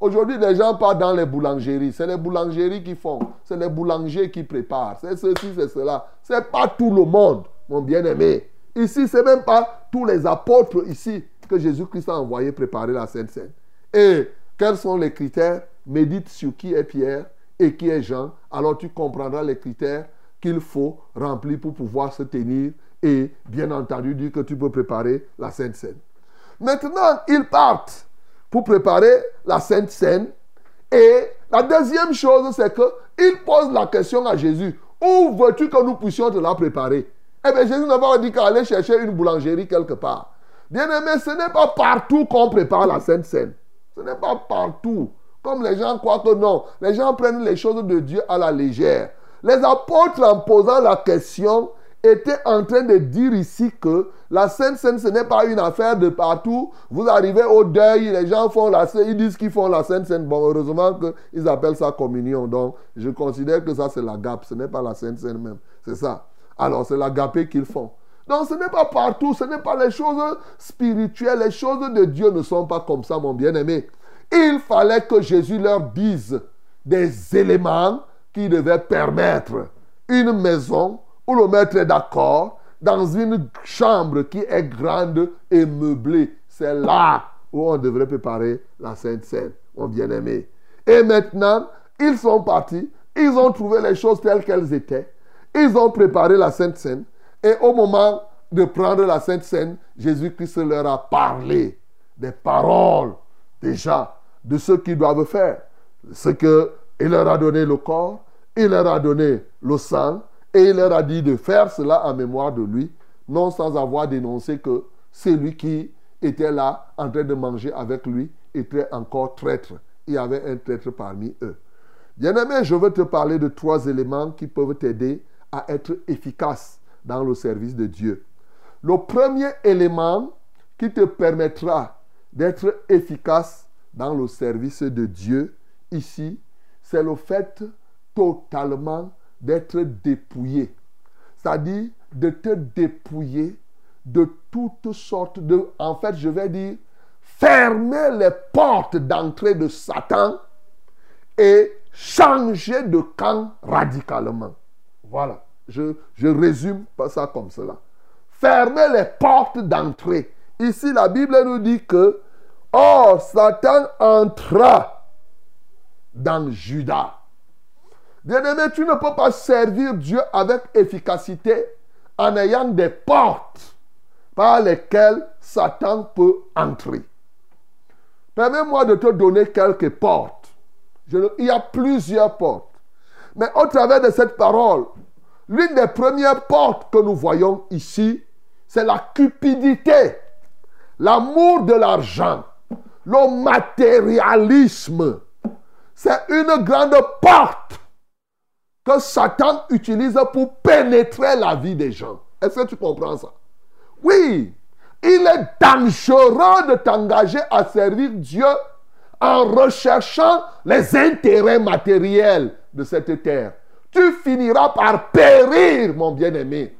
Aujourd'hui, les gens partent dans les boulangeries. C'est les boulangeries qui font. C'est les boulangers qui préparent. C'est ceci, c'est cela. Ce n'est pas tout le monde, mon bien-aimé. Ici, ce n'est même pas tous les apôtres ici que Jésus-Christ a envoyé préparer la Sainte Seine. Et quels sont les critères? Médite sur qui est Pierre et qui est Jean. Alors tu comprendras les critères qu'il faut remplir pour pouvoir se tenir et bien entendu dire que tu peux préparer la Sainte Seine. Maintenant, ils partent pour préparer la Sainte Seine. Et la deuxième chose, c'est qu'ils posent la question à Jésus. Où veux-tu que nous puissions te la préparer? Eh bien, Jésus n'a pas dit qu'aller chercher une boulangerie quelque part. Bien aimé, ce n'est pas partout qu'on prépare la Sainte Seine. Ce n'est pas partout. Comme les gens croient que non. Les gens prennent les choses de Dieu à la légère. Les apôtres, en posant la question, était en train de dire ici que la Sainte Seine, ce n'est pas une affaire de partout. Vous arrivez au deuil, les gens font la ils disent qu'ils font la Sainte Seine. Bon, heureusement qu'ils appellent ça communion. Donc, je considère que ça, c'est la gape. Ce n'est pas la Sainte Seine même. C'est ça. Alors, c'est la gapée qu'ils font. Donc, ce n'est pas partout. Ce n'est pas les choses spirituelles. Les choses de Dieu ne sont pas comme ça, mon bien-aimé. Il fallait que Jésus leur dise des éléments qui devaient permettre une maison où le maître est d'accord, dans une chambre qui est grande et meublée. C'est là où on devrait préparer la Sainte Seine, mon bien-aimé. Et maintenant, ils sont partis, ils ont trouvé les choses telles qu'elles étaient, ils ont préparé la Sainte Seine, et au moment de prendre la Sainte Seine, Jésus-Christ leur a parlé des paroles déjà de ce qu'ils doivent faire. Ce qu'il leur a donné le corps, il leur a donné le sang, et il leur a dit de faire cela en mémoire de lui, non sans avoir dénoncé que celui qui était là en train de manger avec lui était encore traître. Il y avait un traître parmi eux. Bien-aimé, je veux te parler de trois éléments qui peuvent t'aider à être efficace dans le service de Dieu. Le premier élément qui te permettra d'être efficace dans le service de Dieu, ici, c'est le fait totalement d'être dépouillé. C'est-à-dire de te dépouiller de toutes sortes de... En fait, je vais dire, fermer les portes d'entrée de Satan et changer de camp radicalement. Voilà. Je, je résume pas ça comme cela. Fermer les portes d'entrée. Ici, la Bible nous dit que, oh, Satan entra dans Judas. Bien-aimé, tu ne peux pas servir Dieu avec efficacité en ayant des portes par lesquelles Satan peut entrer. Permets-moi de te donner quelques portes. il y a plusieurs portes. Mais au travers de cette parole, l'une des premières portes que nous voyons ici, c'est la cupidité, l'amour de l'argent, le matérialisme. C'est une grande porte que Satan utilise pour pénétrer la vie des gens. Est-ce que tu comprends ça? Oui, il est dangereux de t'engager à servir Dieu en recherchant les intérêts matériels de cette terre. Tu finiras par périr, mon bien-aimé.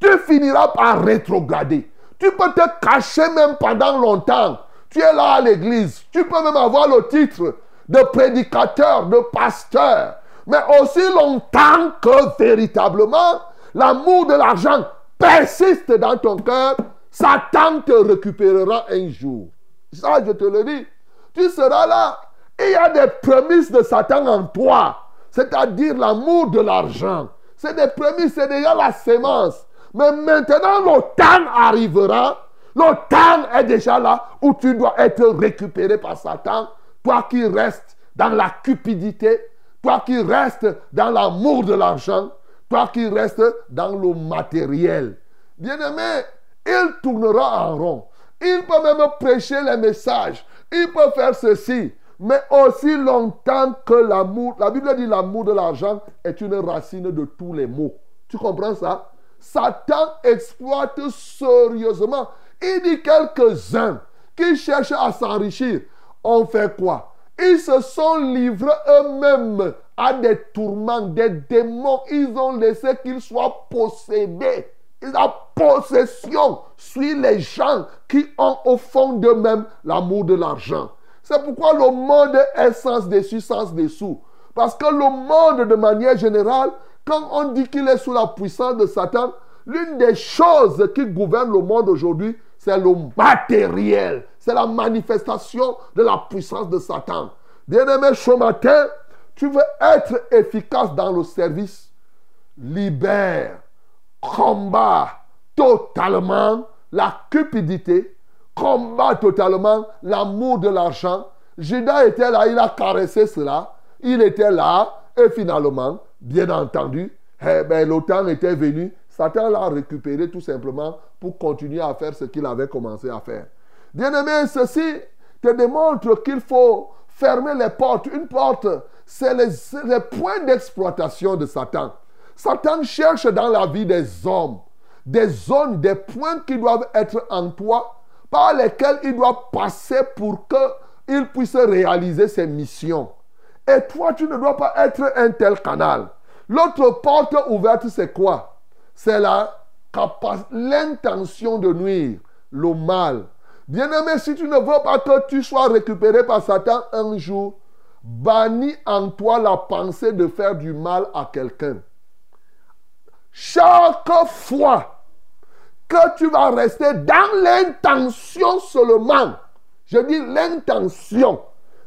Tu finiras par rétrograder. Tu peux te cacher même pendant longtemps. Tu es là à l'église. Tu peux même avoir le titre de prédicateur, de pasteur mais aussi longtemps que véritablement l'amour de l'argent persiste dans ton cœur, Satan te récupérera un jour. Ça, je te le dis. Tu seras là. Il y a des prémices de Satan en toi, c'est-à-dire l'amour de l'argent. C'est des prémices, c'est déjà la sémence. Mais maintenant, le temps arrivera. Le temps est déjà là où tu dois être récupéré par Satan. Toi qui restes dans la cupidité, toi qui restes dans l'amour de l'argent, toi qui restes dans le matériel. Bien-aimé, il tournera en rond. Il peut même prêcher les messages. Il peut faire ceci. Mais aussi longtemps que l'amour, la Bible dit l'amour de l'argent est une racine de tous les maux. Tu comprends ça? Satan exploite sérieusement. Il dit quelques-uns qui cherchent à s'enrichir. On fait quoi? Ils se sont livrés eux-mêmes à des tourments, des démons. Ils ont laissé qu'ils soient possédés. La possession suit les gens qui ont au fond d'eux-mêmes l'amour de l'argent. C'est pourquoi le monde est sens dessus, sens dessous. Parce que le monde, de manière générale, quand on dit qu'il est sous la puissance de Satan, l'une des choses qui gouverne le monde aujourd'hui, c'est le matériel. C'est la manifestation de la puissance de Satan. Bien-aimé, ce matin, tu veux être efficace dans le service? Libère, combat totalement la cupidité, combat totalement l'amour de l'argent. Judas était là, il a caressé cela. Il était là et finalement, bien entendu, eh ben, le était venu. Satan l'a récupéré tout simplement pour continuer à faire ce qu'il avait commencé à faire. Bien-aimé, ceci te démontre qu'il faut fermer les portes. Une porte, c'est les, les points d'exploitation de Satan. Satan cherche dans la vie des hommes des zones, des points qui doivent être en toi, par lesquels il doit passer pour qu'il puisse réaliser ses missions. Et toi, tu ne dois pas être un tel canal. L'autre porte ouverte, c'est quoi? C'est l'intention de nuire, le mal. Bien-aimé, si tu ne veux pas que tu sois récupéré par Satan un jour, bannis en toi la pensée de faire du mal à quelqu'un. Chaque fois que tu vas rester dans l'intention seulement, je dis l'intention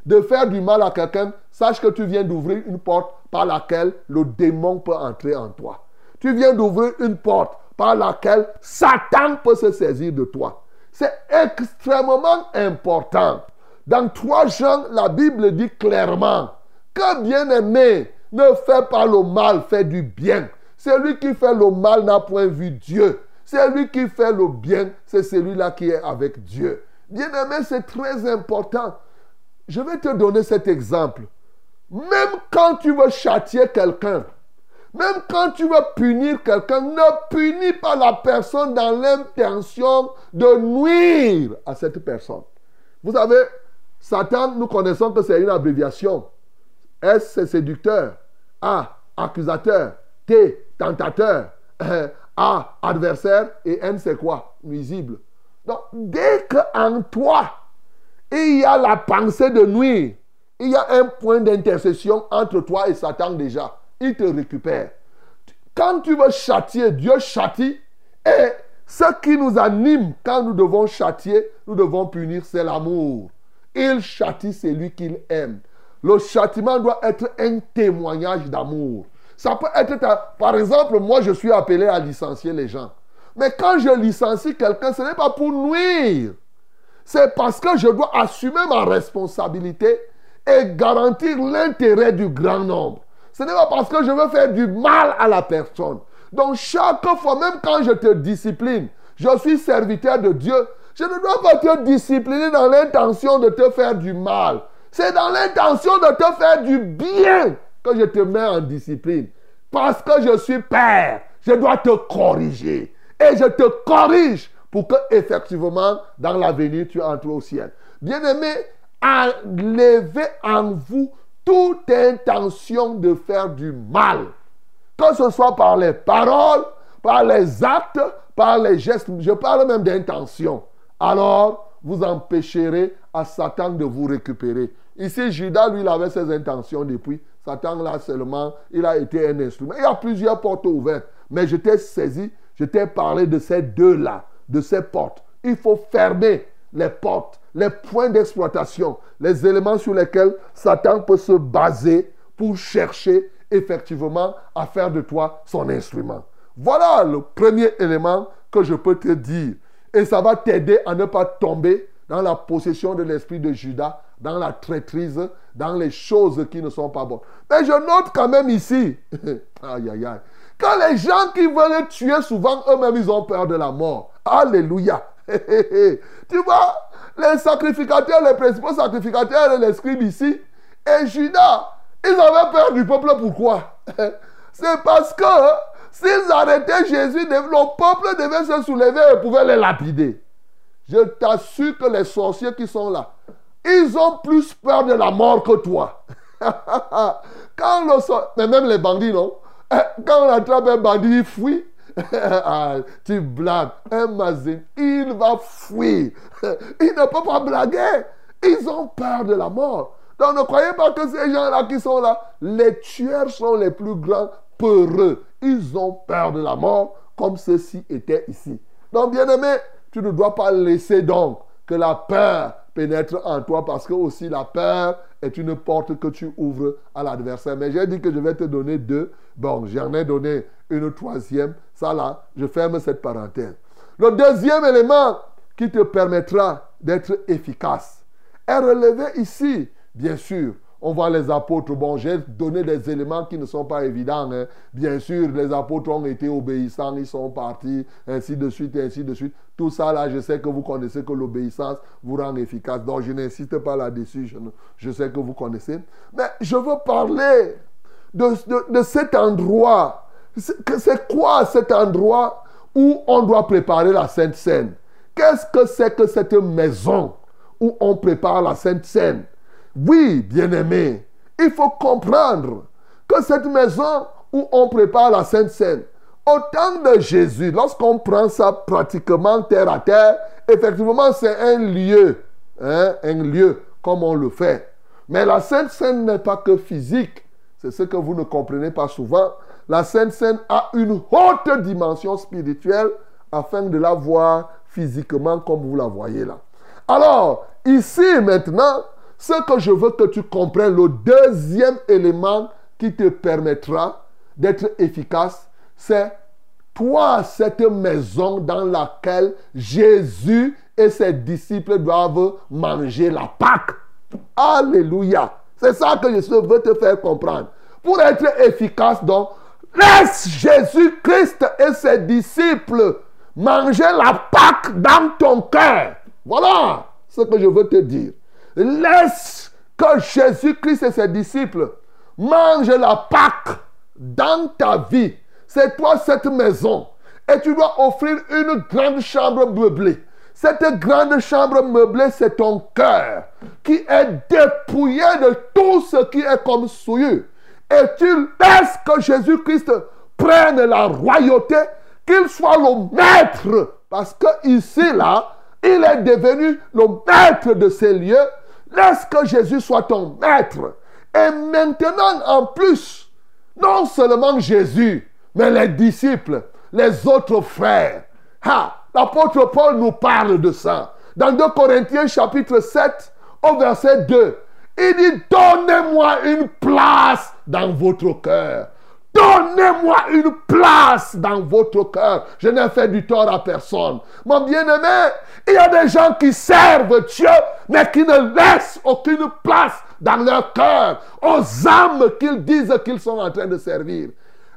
de faire du mal à quelqu'un, sache que tu viens d'ouvrir une porte par laquelle le démon peut entrer en toi. Tu viens d'ouvrir une porte par laquelle Satan peut se saisir de toi. C'est extrêmement important. Dans 3 Jean, la Bible dit clairement que bien-aimé, ne fais pas le mal, fais du bien. Celui qui fait le mal n'a point vu Dieu. Celui qui fait le bien, c'est celui-là qui est avec Dieu. Bien-aimé, c'est très important. Je vais te donner cet exemple. Même quand tu veux châtier quelqu'un, même quand tu veux punir quelqu'un, ne punis pas la personne dans l'intention de nuire à cette personne. Vous savez, Satan, nous connaissons que c'est une abréviation. S, c'est séducteur. A, accusateur. T, tentateur. [LAUGHS] Adversaire. Et N, c'est quoi? Nuisible. Donc, dès qu'en toi, il y a la pensée de nuire, il y a un point d'intercession entre toi et Satan déjà. Il te récupère. Quand tu veux châtier, Dieu châtie. Et ce qui nous anime quand nous devons châtier, nous devons punir, c'est l'amour. Il châtie celui qu'il aime. Le châtiment doit être un témoignage d'amour. Ça peut être, par exemple, moi je suis appelé à licencier les gens. Mais quand je licencie quelqu'un, ce n'est pas pour nuire. C'est parce que je dois assumer ma responsabilité et garantir l'intérêt du grand nombre. Ce n'est pas parce que je veux faire du mal à la personne. Donc chaque fois, même quand je te discipline, je suis serviteur de Dieu, je ne dois pas te discipliner dans l'intention de te faire du mal. C'est dans l'intention de te faire du bien que je te mets en discipline. Parce que je suis père, je dois te corriger. Et je te corrige pour que, effectivement, dans l'avenir, tu entres au ciel. Bien-aimé, enlevez en vous toute intention de faire du mal. Que ce soit par les paroles, par les actes, par les gestes. Je parle même d'intention. Alors, vous empêcherez à Satan de vous récupérer. Ici, Judas, lui, il avait ses intentions depuis. Satan, là, seulement, il a été un instrument. Il y a plusieurs portes ouvertes. Mais je t'ai saisi, je t'ai parlé de ces deux-là, de ces portes. Il faut fermer les portes, les points d'exploitation, les éléments sur lesquels Satan peut se baser pour chercher effectivement à faire de toi son instrument. Voilà le premier élément que je peux te dire. Et ça va t'aider à ne pas tomber dans la possession de l'esprit de Judas, dans la traîtrise, dans les choses qui ne sont pas bonnes. Mais je note quand même ici, [LAUGHS] aïe aïe aïe, quand les gens qui veulent tuer, souvent eux-mêmes, ils ont peur de la mort. Alléluia. [LAUGHS] tu vois, les sacrificateurs, les principaux sacrificateurs, les scribes ici, et Judas, ils avaient peur du peuple. Pourquoi? [LAUGHS] C'est parce que s'ils arrêtaient Jésus, le peuple devait se soulever et pouvait les lapider. Je t'assure que les sorciers qui sont là, ils ont plus peur de la mort que toi. [LAUGHS] Quand le. Mais même les bandits, non? Eh, Quand on attrape un bandit, il fuit. [LAUGHS] Ah, tu blagues. Un mazin, il va fuir. [LAUGHS] Il ne peut pas blaguer. Ils ont peur de la mort. Donc ne croyez pas que ces gens-là qui sont là, les tueurs sont les plus grands peureux. Ils ont peur de la mort comme ceux-ci étaient ici. Donc bien aimé, tu ne dois pas laisser donc que la peur pénètre en toi parce que aussi la peur est une porte que tu ouvres à l'adversaire. Mais j'ai dit que je vais te donner deux. Bon, j'en ai donné une troisième. Ça là, je ferme cette parenthèse. Le deuxième élément qui te permettra d'être efficace est relevé ici. Bien sûr, on voit les apôtres. Bon, j'ai donné des éléments qui ne sont pas évidents. hein. Bien sûr, les apôtres ont été obéissants, ils sont partis, ainsi de suite, ainsi de suite. Tout ça, là, je sais que vous connaissez que l'obéissance vous rend efficace. Donc, je n'insiste pas là-dessus. Je, sais que vous connaissez. Mais je veux parler de, de- cet endroit. C'est quoi cet endroit où on doit préparer la Sainte Seine? Qu'est-ce que c'est que cette maison où on prépare la Sainte Seine? Oui, bien-aimé, il faut comprendre que cette maison où on prépare la Sainte Seine, au temps de Jésus, lorsqu'on prend ça pratiquement terre à terre, effectivement, c'est un lieu, hein, un lieu comme on le fait. Mais la Sainte Seine n'est pas que physique. C'est ce que vous ne comprenez pas souvent. La Sainte Seine a une haute dimension spirituelle afin de la voir physiquement comme vous la voyez là. Alors, ici maintenant, ce que je veux que tu comprennes, le deuxième élément qui te permettra d'être efficace, c'est toi, cette maison dans laquelle Jésus et ses disciples doivent manger la Pâque. Alléluia. C'est ça que je veux te faire comprendre. Pour être efficace, donc, laisse Jésus-Christ et ses disciples manger la Pâque dans ton cœur. Voilà ce que je veux te dire. Laisse que Jésus-Christ et ses disciples mangent la Pâque dans ta vie. C'est toi cette maison. Et tu dois offrir une grande chambre meublée. Cette grande chambre meublée, c'est ton cœur qui est dépouillé de tout ce qui est comme souillure. Et tu laisses que Jésus-Christ prenne la royauté, qu'il soit le maître. Parce que ici, là, il est devenu le maître de ces lieux. Laisse que Jésus soit ton maître. Et maintenant, en plus, non seulement Jésus, mais les disciples, les autres frères. Ha, L'apôtre Paul nous parle de ça. Dans 2 Corinthiens chapitre 7, au verset 2, il dit, donnez-moi une place dans votre cœur. Donnez-moi une place dans votre cœur. Je n'ai fait du tort à personne. Mon bien-aimé, il y a des gens qui servent Dieu, mais qui ne laissent aucune place dans leur cœur aux âmes qu'ils disent qu'ils sont en train de servir.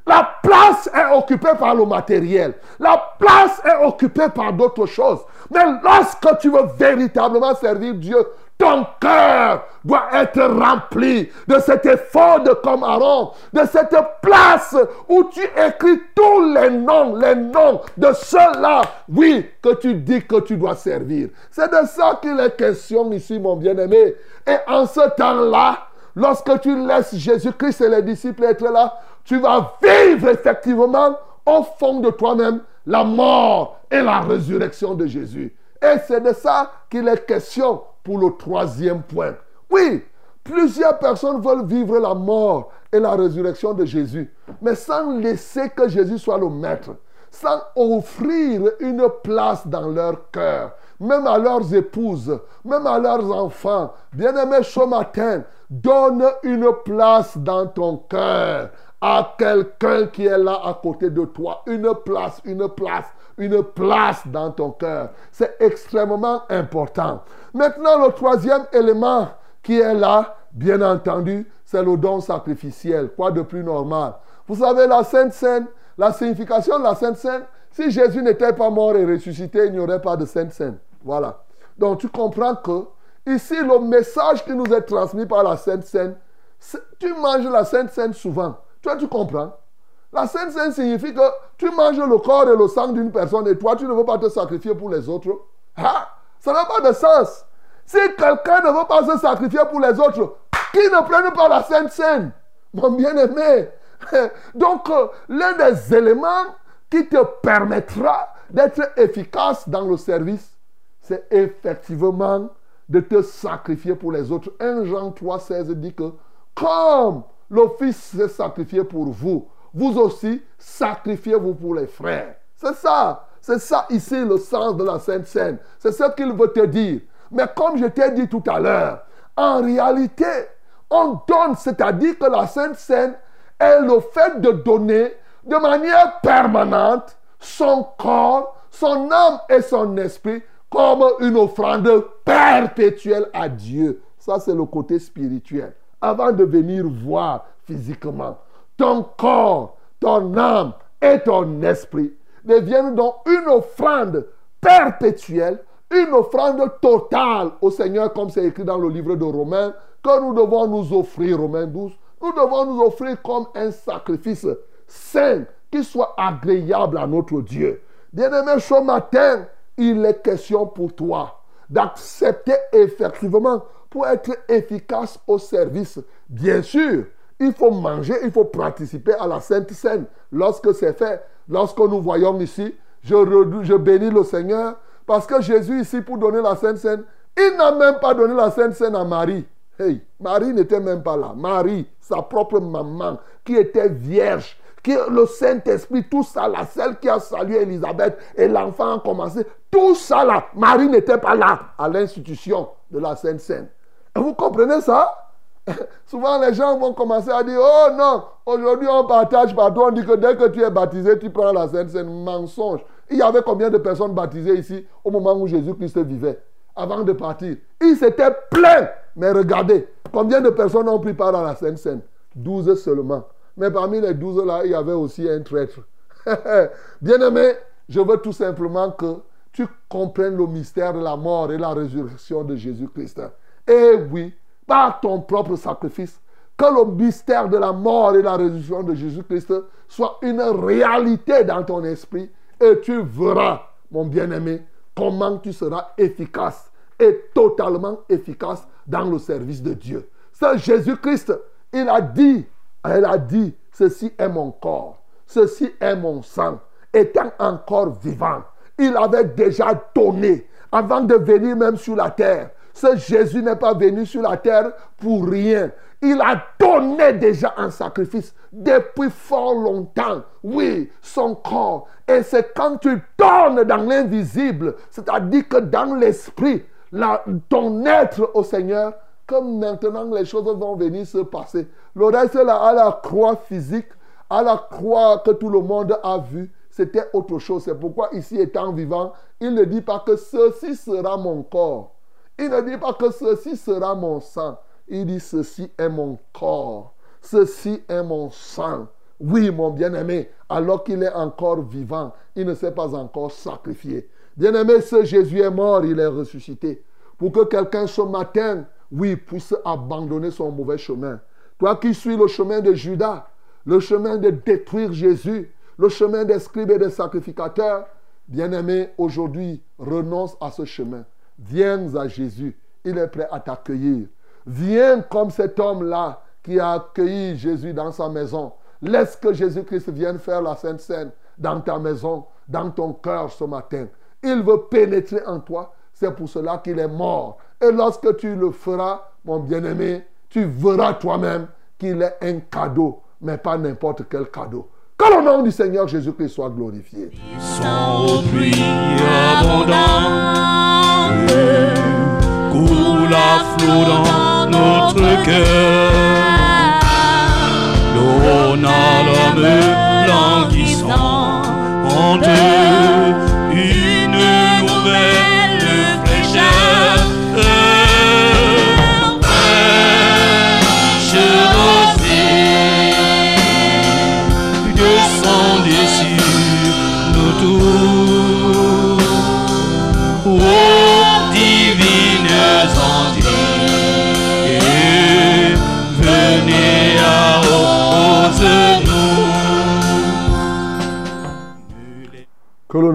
La place est occupée par le matériel. La place est occupée par d'autres choses. Mais lorsque tu veux véritablement servir Dieu, ton cœur doit être rempli de cet effort de comme Aaron, de cette place où tu écris tous les noms, les noms de ceux-là, oui, que tu dis que tu dois servir. C'est de ça qu'il est question ici, mon bien-aimé. Et en ce temps-là, lorsque tu laisses Jésus-Christ et les disciples être là, tu vas vivre effectivement au fond de toi-même la mort et la résurrection de Jésus. Et c'est de ça qu'il est question pour le troisième point. Oui, plusieurs personnes veulent vivre la mort et la résurrection de Jésus, mais sans laisser que Jésus soit le maître, sans offrir une place dans leur cœur, même à leurs épouses, même à leurs enfants. Bien-aimé, ce matin, donne une place dans ton cœur à quelqu'un qui est là à côté de toi. Une place, une place, une place dans ton cœur. C'est extrêmement important. Maintenant, le troisième élément qui est là, bien entendu, c'est le don sacrificiel. Quoi de plus normal? Vous savez, la Sainte Seine, la signification de la Sainte Seine, si Jésus n'était pas mort et ressuscité, il n'y aurait pas de Sainte Seine. Voilà. Donc tu comprends que ici, le message qui nous est transmis par la Sainte Seine, tu manges la Sainte Seine souvent. Toi, tu comprends? La Sainte Seine signifie que tu manges le corps et le sang d'une personne et toi, tu ne veux pas te sacrifier pour les autres. Ça n'a pas de sens. Si quelqu'un ne veut pas se sacrifier pour les autres, qui ne prennent pas la Sainte Seine. Mon bien-aimé. [LAUGHS] Donc, euh, l'un des éléments qui te permettra d'être efficace dans le service, c'est effectivement de te sacrifier pour les autres. 1 Jean 3, 16 dit que comme le Fils s'est sacrifié pour vous, vous aussi sacrifiez-vous pour les frères. C'est ça. C'est ça ici le sens de la Sainte Seine. C'est ce qu'il veut te dire. Mais comme je t'ai dit tout à l'heure, en réalité, on donne, c'est-à-dire que la Sainte Seine est le fait de donner de manière permanente son corps, son âme et son esprit comme une offrande perpétuelle à Dieu. Ça, c'est le côté spirituel. Avant de venir voir physiquement, ton corps, ton âme et ton esprit deviennent donc une offrande perpétuelle, une offrande totale au Seigneur, comme c'est écrit dans le livre de Romains, que nous devons nous offrir, Romains 12, nous devons nous offrir comme un sacrifice saint qui soit agréable à notre Dieu. Bien-aimé, ce matin, il est question pour toi d'accepter effectivement pour être efficace au service. Bien sûr, il faut manger, il faut participer à la Sainte Seine. Lorsque c'est fait, lorsque nous voyons ici, je, je bénis le Seigneur parce que Jésus ici pour donner la Sainte Seine, il n'a même pas donné la Sainte Seine à Marie. Hey, Marie n'était même pas là. Marie, sa propre maman, qui était vierge, qui le Saint-Esprit, tout ça là, celle qui a salué Elisabeth et l'enfant a commencé, tout ça là, Marie n'était pas là à l'institution de la Sainte Seine. Vous comprenez ça? [LAUGHS] Souvent les gens vont commencer à dire, oh non, aujourd'hui on partage partout, on dit que dès que tu es baptisé, tu prends la Sainte Seine. Mensonge. Il y avait combien de personnes baptisées ici au moment où Jésus-Christ vivait avant de partir? Il s'était plein. Mais regardez, combien de personnes ont pris part à la Sainte Seine 12 seulement. Mais parmi les 12 là, il y avait aussi un traître. [LAUGHS] Bien-aimé, je veux tout simplement que tu comprennes le mystère de la mort et la résurrection de Jésus-Christ. Et oui, par ton propre sacrifice, que le mystère de la mort et la résurrection de Jésus-Christ soit une réalité dans ton esprit. Et tu verras, mon bien-aimé, comment tu seras efficace et totalement efficace dans le service de Dieu. C'est Jésus-Christ, il a dit, elle a dit, ceci est mon corps, ceci est mon sang, étant encore vivant. Il avait déjà donné avant de venir même sur la terre. Ce Jésus n'est pas venu sur la terre pour rien. Il a donné déjà un sacrifice depuis fort longtemps. Oui, son corps. Et c'est quand tu donnes dans l'invisible, c'est-à-dire que dans l'esprit, ton être au Seigneur, comme maintenant les choses vont venir se passer. Le reste là, à la croix physique, à la croix que tout le monde a vue, c'était autre chose. C'est pourquoi ici étant vivant, il ne dit pas que ceci sera mon corps. Il ne dit pas que ceci sera mon sang. Il dit ceci est mon corps. Ceci est mon sang. Oui, mon bien-aimé, alors qu'il est encore vivant, il ne s'est pas encore sacrifié. Bien-aimé, ce Jésus est mort, il est ressuscité. Pour que quelqu'un ce matin, oui, puisse abandonner son mauvais chemin. Toi qui suis le chemin de Judas, le chemin de détruire Jésus, le chemin des scribes et des sacrificateurs, bien-aimé, aujourd'hui, renonce à ce chemin. Viens à Jésus, il est prêt à t'accueillir. Viens comme cet homme-là qui a accueilli Jésus dans sa maison. Laisse que Jésus-Christ vienne faire la Sainte Seine dans ta maison, dans ton cœur ce matin. Il veut pénétrer en toi. C'est pour cela qu'il est mort. Et lorsque tu le feras, mon bien-aimé, tu verras toi-même qu'il est un cadeau, mais pas n'importe quel cadeau. Que le nom du Seigneur Jésus-Christ soit glorifié. Coule à flot dans notre cœur. L'eau n'a l'homme languissant, en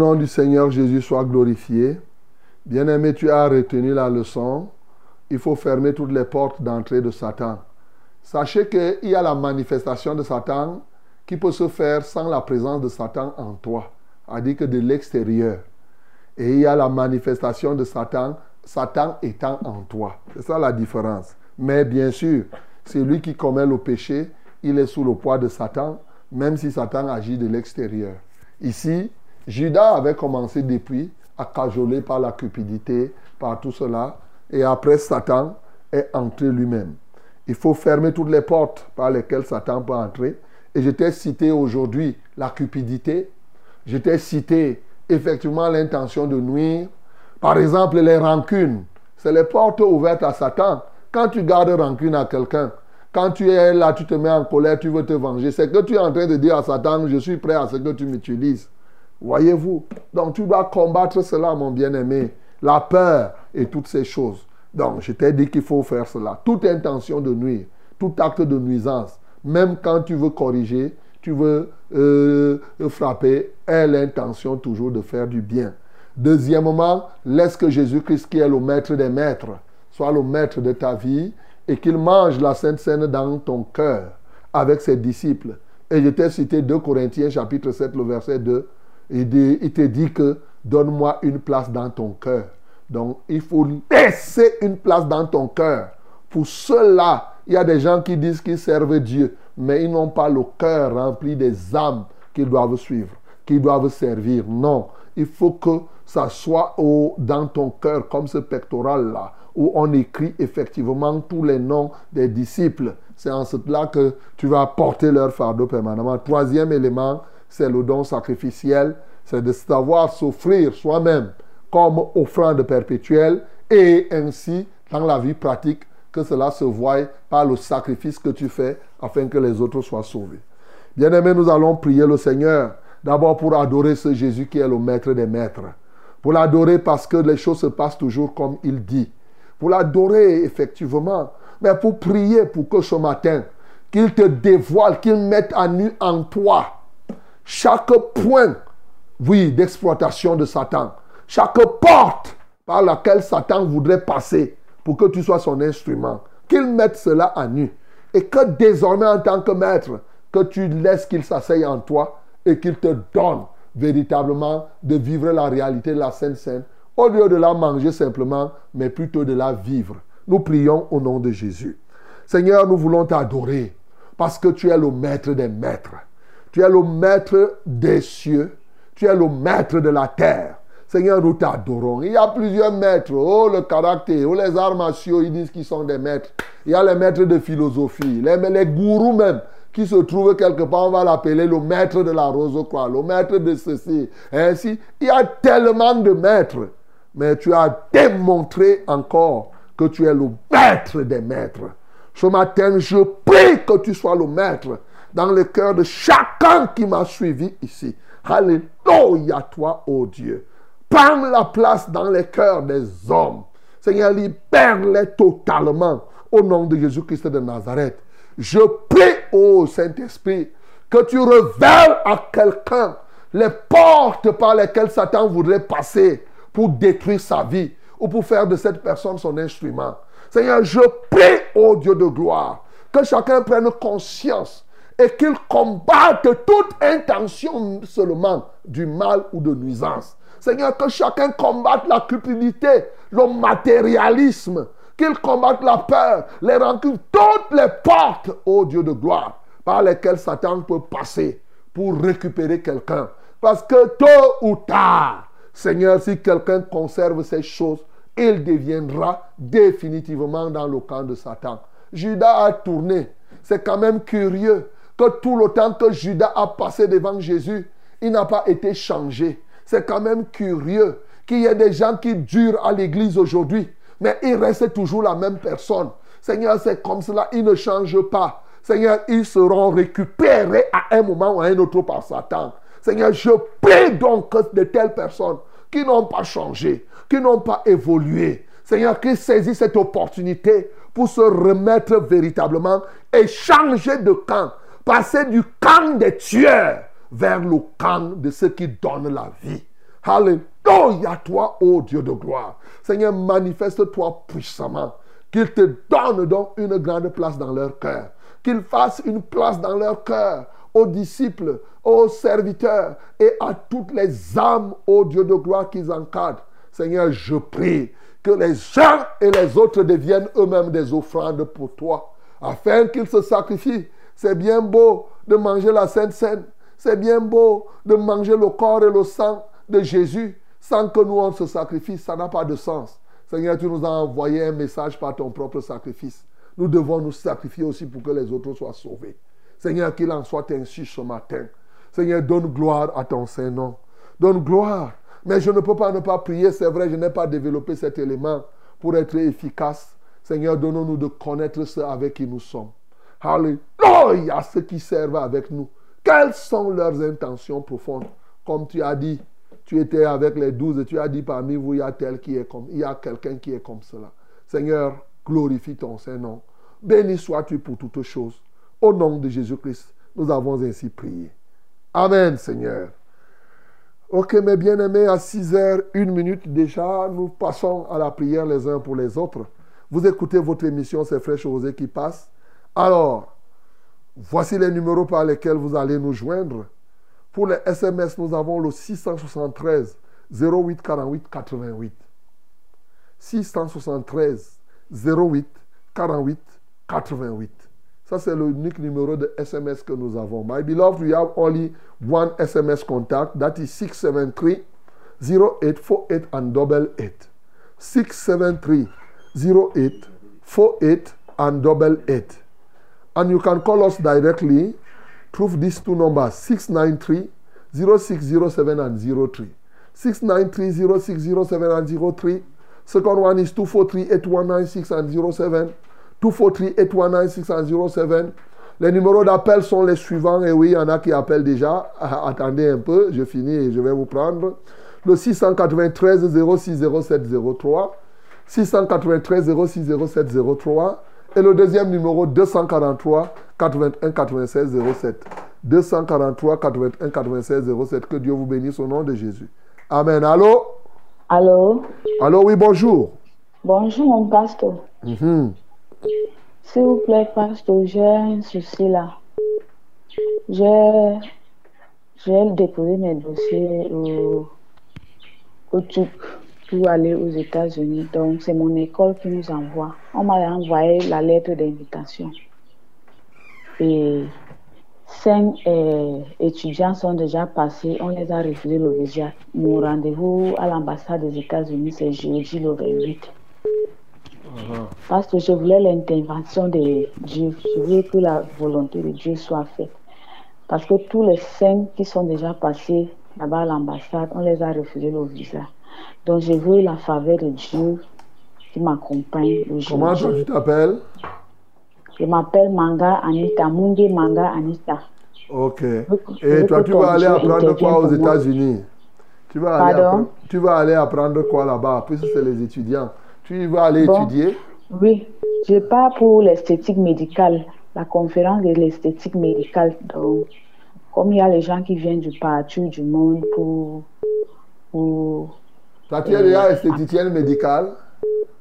nom du Seigneur Jésus soit glorifié. Bien-aimé, tu as retenu la leçon. Il faut fermer toutes les portes d'entrée de Satan. sachez qu'il y a la manifestation de Satan qui peut se faire sans la présence de Satan en toi, c'est-à-dire que de l'extérieur. Et il y a la manifestation de Satan, Satan étant en toi. C'est ça la différence. Mais bien sûr, celui qui commet le péché, il est sous le poids de Satan, même si Satan agit de l'extérieur. Ici, Judas avait commencé depuis à cajoler par la cupidité, par tout cela, et après Satan est entré lui-même. Il faut fermer toutes les portes par lesquelles Satan peut entrer. Et je t'ai cité aujourd'hui la cupidité. Je t'ai cité effectivement l'intention de nuire. Par exemple, les rancunes. C'est les portes ouvertes à Satan. Quand tu gardes rancune à quelqu'un, quand tu es là, tu te mets en colère, tu veux te venger, c'est que tu es en train de dire à Satan, je suis prêt à ce que tu m'utilises. Voyez-vous Donc tu dois combattre cela, mon bien-aimé. La peur et toutes ces choses. Donc je t'ai dit qu'il faut faire cela. Toute intention de nuire, tout acte de nuisance, même quand tu veux corriger, tu veux euh, frapper, est l'intention toujours de faire du bien. Deuxièmement, laisse que Jésus-Christ, qui est le maître des maîtres, soit le maître de ta vie et qu'il mange la Sainte Seine dans ton cœur avec ses disciples. Et je t'ai cité 2 Corinthiens chapitre 7, le verset 2. Il, te dit que donne-moi une place dans ton cœur. Donc il faut laisser une place dans ton cœur. Pour cela, il y a des gens qui disent qu'ils servent Dieu, mais ils n'ont pas le cœur rempli des âmes qu'ils doivent suivre, qu'ils doivent servir. Non, il faut que ça soit au, dans ton cœur, comme ce pectoral-là, où on écrit effectivement tous les noms des disciples. C'est en cela que tu vas porter leur fardeau permanemment. Troisième élément, c'est le don sacrificiel, c'est de savoir s'offrir soi-même comme offrande perpétuelle et ainsi, dans la vie pratique, que cela se voie par le sacrifice que tu fais afin que les autres soient sauvés. Bien-aimés, nous allons prier le Seigneur d'abord pour adorer ce Jésus qui est le maître des maîtres. Pour l'adorer parce que les choses se passent toujours comme il dit pour l'adorer effectivement, mais pour prier pour que ce matin, qu'il te dévoile, qu'il mette à nu en toi chaque point, oui, d'exploitation de Satan, chaque porte par laquelle Satan voudrait passer pour que tu sois son instrument, qu'il mette cela à nu. Et que désormais, en tant que maître, que tu laisses qu'il s'asseye en toi et qu'il te donne véritablement de vivre la réalité de la Sainte Sainte au lieu de la manger simplement, mais plutôt de la vivre. Nous prions au nom de Jésus. Seigneur, nous voulons t'adorer parce que tu es le maître des maîtres. Tu es le maître des cieux. Tu es le maître de la terre. Seigneur, nous t'adorons. Il y a plusieurs maîtres. Oh, le caractère. Oh, les arts martiaux, ils disent qu'ils sont des maîtres. Il y a les maîtres de philosophie. Les, les gourous même qui se trouvent quelque part, on va l'appeler le maître de la rose croix, le maître de ceci. Ainsi, il y a tellement de maîtres mais tu as démontré encore que tu es le maître des maîtres. Ce matin, je prie que tu sois le maître dans le cœur de chacun qui m'a suivi ici. Alléluia, toi, ô oh Dieu. Prends la place dans les cœurs des hommes. Seigneur, libère-les totalement au nom de Jésus-Christ de Nazareth. Je prie, ô Saint-Esprit, que tu révèles à quelqu'un les portes par lesquelles Satan voudrait passer pour détruire sa vie ou pour faire de cette personne son instrument. Seigneur, je prie au Dieu de gloire que chacun prenne conscience et qu'il combatte toute intention seulement du mal ou de nuisance. Seigneur, que chacun combatte la cupidité, le matérialisme, qu'il combatte la peur, les rancunes, toutes les portes, ô Dieu de gloire, par lesquelles Satan peut passer pour récupérer quelqu'un. Parce que tôt ou tard, Seigneur, si quelqu'un conserve ces choses, il deviendra définitivement dans le camp de Satan. Judas a tourné. C'est quand même curieux que tout le temps que Judas a passé devant Jésus, il n'a pas été changé. C'est quand même curieux qu'il y ait des gens qui durent à l'église aujourd'hui, mais il reste toujours la même personne. Seigneur, c'est comme cela, ils ne changent pas. Seigneur, ils seront récupérés à un moment ou à un autre par Satan. Seigneur, je prie donc de telles personnes qui n'ont pas changé, qui n'ont pas évolué. Seigneur, qui saisissent cette opportunité pour se remettre véritablement et changer de camp. Passer du camp des tueurs vers le camp de ceux qui donnent la vie. Alléluia, toi, ô Dieu de gloire. Seigneur, manifeste-toi puissamment. Qu'il te donne donc une grande place dans leur cœur. qu'il fasse une place dans leur cœur aux disciples, aux serviteurs et à toutes les âmes, ô Dieu de gloire, qu'ils encadrent. Seigneur, je prie que les uns et les autres deviennent eux-mêmes des offrandes pour toi, afin qu'ils se sacrifient. C'est bien beau de manger la Sainte Seine. C'est bien beau de manger le corps et le sang de Jésus sans que nous on se sacrifie. Ça n'a pas de sens. Seigneur, tu nous as envoyé un message par ton propre sacrifice. Nous devons nous sacrifier aussi pour que les autres soient sauvés. Seigneur, qu'il en soit ainsi ce matin. Seigneur, donne gloire à ton Saint-Nom. Donne gloire. Mais je ne peux pas ne pas prier. C'est vrai, je n'ai pas développé cet élément pour être efficace. Seigneur, donnons-nous de connaître ceux avec qui nous sommes. Alléluia, ceux qui servent avec nous. Quelles sont leurs intentions profondes? Comme tu as dit, tu étais avec les douze et tu as dit parmi vous, il y a tel qui est comme, il y a quelqu'un qui est comme cela. Seigneur, glorifie ton Saint-Nom. Béni sois-tu pour toutes choses. Au nom de Jésus-Christ, nous avons ainsi prié. Amen, Seigneur. Ok, mes bien-aimés, à 6 heures, une minute déjà, nous passons à la prière les uns pour les autres. Vous écoutez votre émission, c'est Frère José qui passe. Alors, voici les numéros par lesquels vous allez nous joindre. Pour les SMS, nous avons le 673 08 48 88. 673 08 48 88. Ça, c'est l'unique numéro de SMS que nous avons. My beloved, we have only one SMS contact. That is 673 0848 and double 8. 673 0848 and double 8. And you can call us directly through these two numbers 693 0607 and 03. 693 0607 and 03. Second one is 243 8196 and 07. 243 8196 and 07. Les numéros d'appel sont les suivants. Et oui, il y en a qui appellent déjà. Attendez un peu, je finis et je vais vous prendre. Le 693 0607 03. 693 0607 03. Et le deuxième numéro 243 81 96 07. 243 81 96 07. Que Dieu vous bénisse au nom de Jésus. Amen. Allô? Allô? Allô, oui, bonjour. Bonjour, mon pasteur. Mhm. S'il vous plaît, pasteur, j'ai un souci là. J'ai j'ai déposé mes dossiers au, au TUC pour aller aux États-Unis. Donc, c'est mon école qui nous envoie. On m'a envoyé la lettre d'invitation. Et cinq euh, étudiants sont déjà passés. On les a refusé le visa. Mon rendez-vous à l'ambassade des États-Unis, c'est jeudi le 28. Parce que je voulais l'intervention de Dieu. Je voulais que la volonté de Dieu soit faite. Parce que tous les cinq qui sont déjà passés là-bas à l'ambassade, on les a refusé le visa. Donc je veux la faveur de Dieu qui m'accompagne Comment aujourd'hui. tu t'appelles? Je m'appelle Manga Anita, Mungi Manga Anita. Ok. je Et toi, tu vas aller apprendre quoi aux. États-Unis? Tu vas, aller Pardon? apprendre, tu vas aller apprendre quoi là-bas? Puisque c'est les étudiants. Tu vas aller Bon. étudier? Oui, je pars pour l'esthétique médicale, la conférence de l'esthétique médicale. Donc, comme il y a les gens qui viennent du partout du monde pour... pour Toi, tu es déjà esthéticienne médicale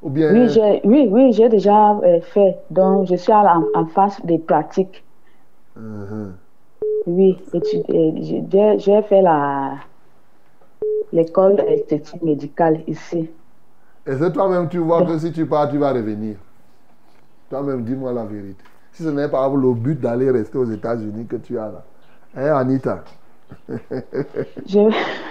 Ou bien. Oui, j'ai oui, oui, j'ai déjà euh, fait. Donc, je suis en, face des pratiques. Mhm. Oui, euh, j'ai- fait l'école d'esthétique médicale ici. Est-ce que toi-même, tu vois que si tu pars, tu vas revenir? Toi-même, dis-moi la vérité. Si ce n'est pas le but d'aller rester aux États-Unis que tu as là. Hein, Anita? Je,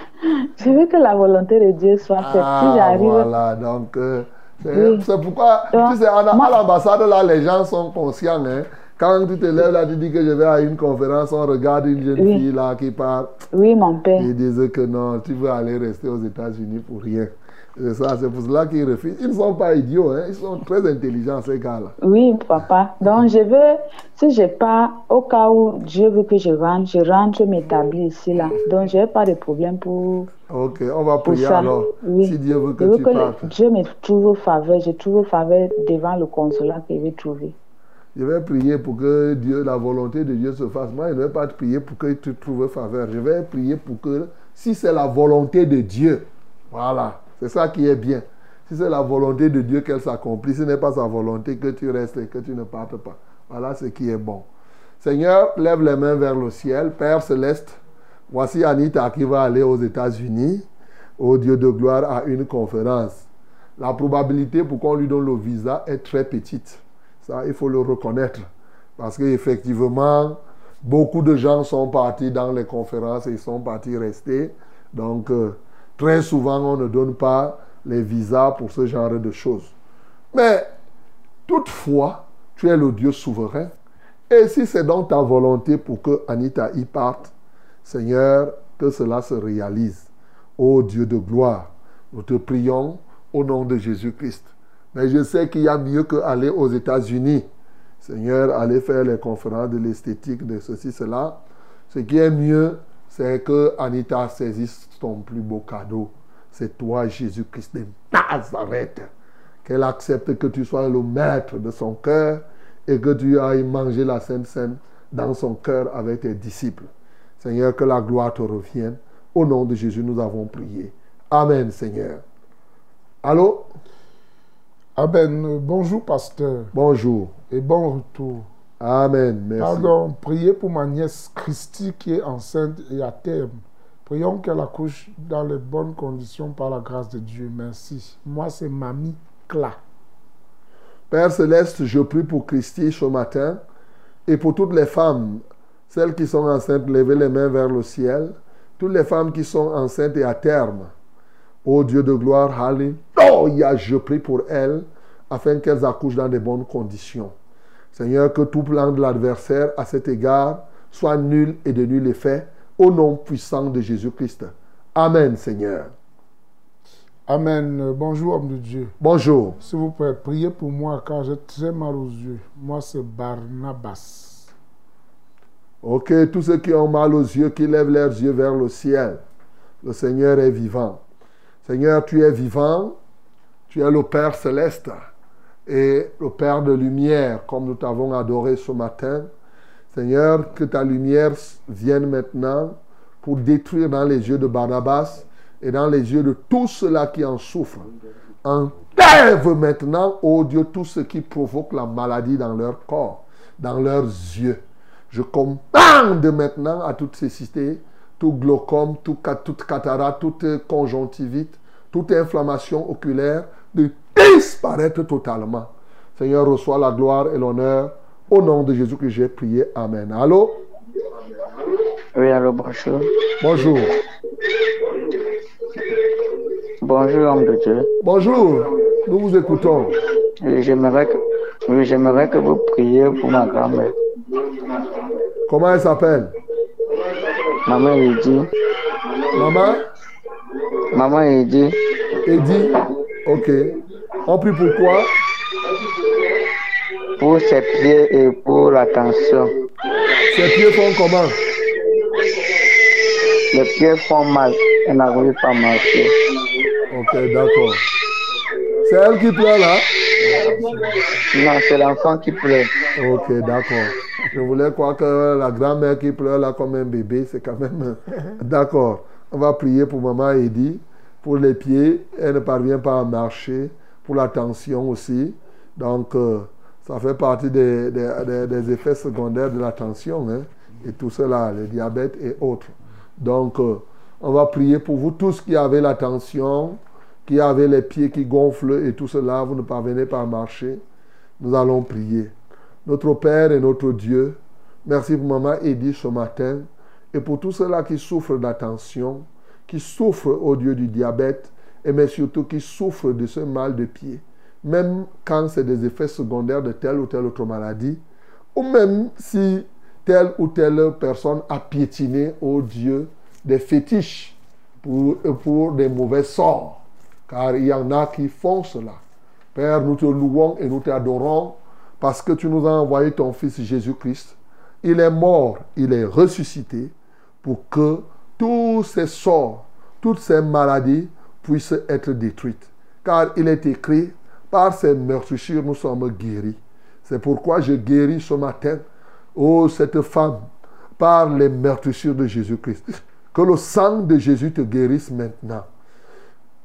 [LAUGHS] je veux que la volonté de Dieu soit faite. si Ah, j'arrive, voilà. Donc, euh, c'est Oui. pourquoi, Donc, tu sais, à, la- moi- à l'ambassade, là, les gens sont conscients. Hein. Quand tu te lèves là, tu dis que je vais à une conférence, on regarde une jeune Oui. fille là qui parle. oui, mon père. Ils disent que non, tu veux aller rester aux États-Unis pour rien. C'est ça, c'est pour cela qu'ils refusent. Ils ne sont pas idiots, hein. ils sont très intelligents, ces gars-là. Oui, papa. Donc, je veux, si je pars, au cas où Dieu veut que je rentre, je rentre m'établir ici, là. Donc, je n'ai pas de problème pour, Ok, on va prier ça. alors. Oui. Si Dieu veut je que veux tu que le-. Dieu me trouve faveur. Je trouve faveur devant le consulat je vais trouver. Je vais prier pour que Dieu, la volonté de Dieu se fasse. Moi, je ne vais pas te prier pour que tu trouves faveur. Je vais prier pour que, si c'est la volonté de Dieu, voilà, c'est ça qui est bien. Si c'est la volonté de Dieu qu'elle s'accomplisse, ce n'est pas sa volonté que tu restes et que tu ne partes pas. Voilà ce qui est bon. Seigneur, lève les mains vers le ciel. Père céleste, voici Anita qui va aller aux États-Unis, au Dieu de gloire, à une conférence. La probabilité pour qu'on lui donne le visa est très petite. Ça, il faut le reconnaître. Parce qu'effectivement, beaucoup de gens sont partis dans les conférences et sont partis rester. Donc, euh, très souvent, on ne donne pas les visas pour ce genre de choses. Mais, toutefois, tu es le Dieu souverain. Et si c'est dans ta volonté pour que Anita y parte, Seigneur, que cela se réalise. Ô Dieu de gloire, nous te prions au nom de Jésus-Christ. Mais je sais qu'il y a mieux qu'aller aux États-Unis. Seigneur, aller faire les conférences de l'esthétique, de ceci, cela. Ce qui est mieux, c'est que Anita saisisse ton plus beau cadeau. C'est toi, Jésus-Christ de Nazareth. Qu'elle accepte que tu sois le maître de son cœur et que tu ailles manger la Sainte Seine dans son cœur avec tes disciples. Seigneur, que la gloire te revienne. Au nom de Jésus, nous avons prié. Amen, Seigneur. Allô? Amen. Bonjour, pasteur. Bonjour. Et bon retour. Amen. Merci. Pardon, priez pour ma nièce Christy qui est enceinte et à terme. Prions qu'elle accouche dans les bonnes conditions par la grâce de Dieu. Merci. Moi, c'est Mamie Cla. Père céleste, je prie pour Christy ce matin et pour toutes les femmes, celles qui sont enceintes, levez les mains vers le ciel. Toutes les femmes qui sont enceintes et à terme. Ô Dieu de gloire, Alléluia, je prie pour elles afin qu'elles accouchent dans de bonnes conditions. Seigneur, que tout plan de l'adversaire à cet égard soit nul et de nul effet, au nom puissant de Jésus-Christ. Amen, Seigneur. Amen. Bonjour, homme de Dieu. Bonjour. S'il vous plaît, priez pour moi car j'ai très mal aux yeux. Moi, c'est Barnabas. Ok, tous ceux qui ont mal aux yeux, qui lèvent leurs yeux vers le ciel. Le Seigneur est vivant. Seigneur, tu es vivant. Tu es le Père céleste et le Père de lumière, comme nous t'avons adoré ce matin. Seigneur, que ta lumière vienne maintenant pour détruire dans les yeux de Barnabas et dans les yeux de tous ceux-là qui en souffrent. Enlève maintenant, ô Dieu, tout ce qui provoque la maladie dans leur corps, dans leurs yeux. Je commande maintenant à toute cécité, tout glaucome, tout, toute cataracte, toute conjonctivite, toute inflammation oculaire, de disparaître totalement. Seigneur, reçois la gloire et l'honneur. Au nom de Jésus que j'ai prié. Amen. Allô? Oui, allô, bonjour. Bonjour. Bonjour, homme de Dieu. Bonjour. Nous vous écoutons. J'aimerais que, oui, j'aimerais que vous priez pour ma grand-mère. Comment elle s'appelle? Maman Eddy. Maman? Maman Eddy. Eddy? Ok. On prie pour quoi? Pour ses pieds et pour la tension. Ses pieds font comment? Les pieds font mal. Elle n'arrive pas à marcher. Ok, d'accord. C'est elle qui pleure là? Non, c'est l'enfant qui pleure. Ok, d'accord. Je voulais croire que la grand-mère qui pleure là comme un bébé, c'est quand même... [LAUGHS] D'accord. On va prier pour maman Eddy. Pour les pieds, elle ne parvient pas à marcher. Pour la tension aussi. Donc, euh, ça fait partie des, effets secondaires de la tension. Hein, et tout cela, le diabète et autres. Donc, euh, on va prier pour vous tous qui avez la tension, qui avez les pieds qui gonflent et tout cela, vous ne parvenez pas à marcher. Nous allons prier. Notre Père et notre Dieu, merci pour maman Edith ce matin et pour tous ceux-là qui souffrent d'attention, qui souffrent au Dieu du diabète, et mais surtout qui souffrent de ce mal de pied, même quand c'est des effets secondaires de telle ou telle autre maladie, ou même si telle ou telle personne a piétiné au Dieu des fétiches pour, pour des mauvais sorts, car il y en a qui font cela. Père, nous te louons et nous t'adorons parce que tu nous as envoyé ton Fils Jésus-Christ. Il est mort, il est ressuscité pour que tous ces sorts, toutes ces maladies puissent être détruites. Car il est écrit, par ces meurtrissures, nous sommes guéris. C'est pourquoi je guéris ce matin, oh, cette femme, par les meurtrissures de Jésus-Christ. Que le sang de Jésus te guérisse maintenant.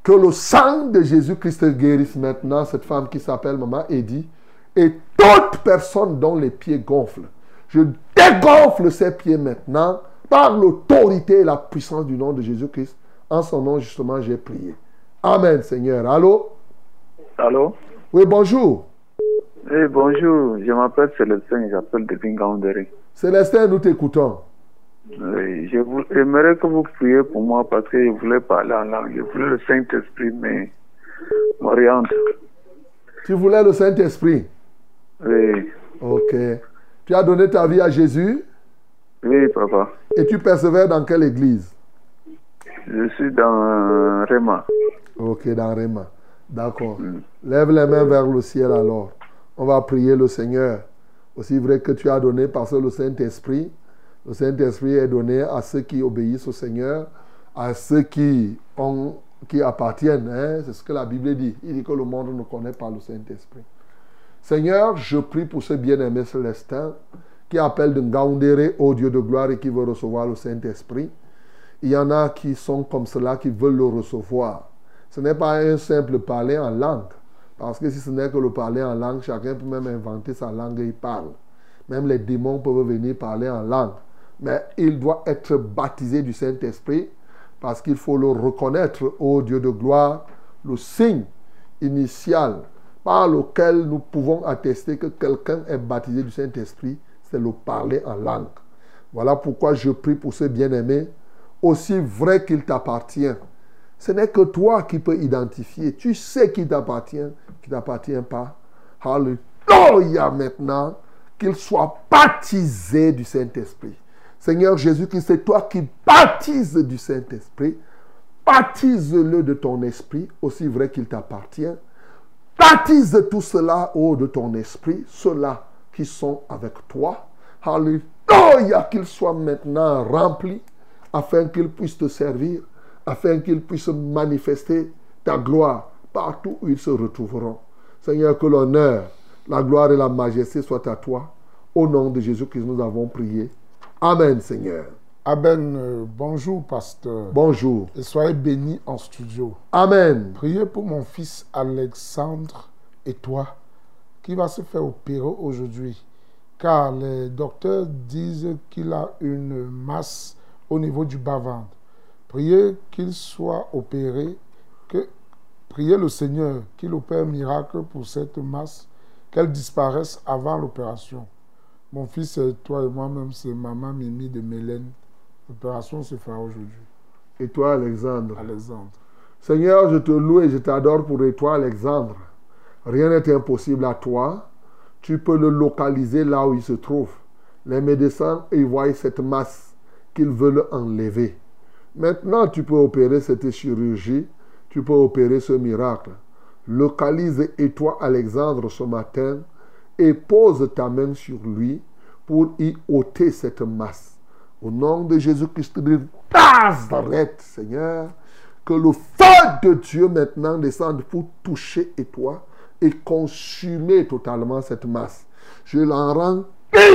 Que le sang de Jésus-Christ te guérisse maintenant, cette femme qui s'appelle Maman Eddy, Et toute personne dont les pieds gonflent, je dégonfle ses pieds maintenant par l'autorité et la puissance du nom de Jésus-Christ. En son nom, justement, j'ai prié. Amen, Seigneur. Allô? Allô? Oui, bonjour. Oui, bonjour. Je m'appelle Célestin, j'appelle de Bingaounderi. Célestin, nous t'écoutons. Oui, je j'aimerais que vous priez pour moi parce que je voulais parler en langue. Je voulais le Saint-Esprit mais m'oriente. Tu voulais le Saint-Esprit? Oui, Ok. Tu as donné ta vie à Jésus? Oui, papa. et tu persévères dans quelle église? Je suis dans euh, Réma. Ok, dans Réma. D'accord. Lève les mains vers le ciel alors. On va prier le Seigneur. Aussi vrai que tu as donné parce que le Saint-Esprit, le Saint-Esprit est donné à ceux qui obéissent au Seigneur, à ceux qui, ont, qui appartiennent. hein. C'est ce que la Bible dit. Il dit que le monde ne connaît pas le Saint-Esprit. Seigneur, je prie pour ce bien-aimé célestin qui appelle de Ngaoundéré au Dieu de gloire et qui veut recevoir le Saint-Esprit. Il y en a qui sont comme cela, qui veulent le recevoir. Ce n'est pas un simple parler en langue. Parce que si ce n'est que le parler en langue, chacun peut même inventer sa langue et il parle. Même les démons peuvent venir parler en langue. Mais il doit être baptisé du Saint-Esprit parce qu'il faut le reconnaître au Dieu de gloire, le signe initial par lequel nous pouvons attester que quelqu'un est baptisé du Saint-Esprit, c'est le parler en langue. Voilà pourquoi je prie pour ce bien-aimé, aussi vrai qu'il t'appartient. Ce n'est que toi qui peux identifier. Tu sais qui t'appartient, qui t'appartient pas. Alléluia maintenant, qu'il soit baptisé du Saint-Esprit. Seigneur Jésus-Christ, c'est toi qui baptises du Saint-Esprit. Baptise-le de ton esprit, aussi vrai qu'il t'appartient. Baptise tout cela, ô de ton esprit, ceux-là qui sont avec toi. Alléluia, qu'ils soient maintenant remplis, afin qu'ils puissent te servir, afin qu'ils puissent manifester ta gloire partout où ils se retrouveront. Seigneur, que l'honneur, la gloire et la majesté soient à toi. Au nom de Jésus-Christ, nous avons prié. Amen, Seigneur. Amen. Euh, bonjour, pasteur. Bonjour. Et soyez bénis en studio. Amen. Priez pour mon fils Alexandre et toi, qui va se faire opérer aujourd'hui. Car les docteurs disent qu'il a une masse au niveau du bas-ventre. Priez qu'il soit opéré, que priez le Seigneur qu'il opère un miracle pour cette masse, qu'elle disparaisse avant l'opération. Mon fils, toi et moi-même, c'est maman Mimi de Mélène. L'opération se fera aujourd'hui. Et toi, Alexandre? Alexandre. Seigneur, je te loue et je t'adore pour toi, Alexandre. Rien n'est impossible à toi. Tu peux le localiser là où il se trouve. Les médecins, ils voient cette masse qu'ils veulent enlever. Maintenant, tu peux opérer cette chirurgie. Tu peux opérer ce miracle. Localise et toi, Alexandre, ce matin et pose ta main sur lui pour y ôter cette masse. Au nom de Jésus-Christ de Nazareth, Seigneur, que le feu de Dieu maintenant descende pour toucher et toi et consumer totalement cette masse. Je l'en rends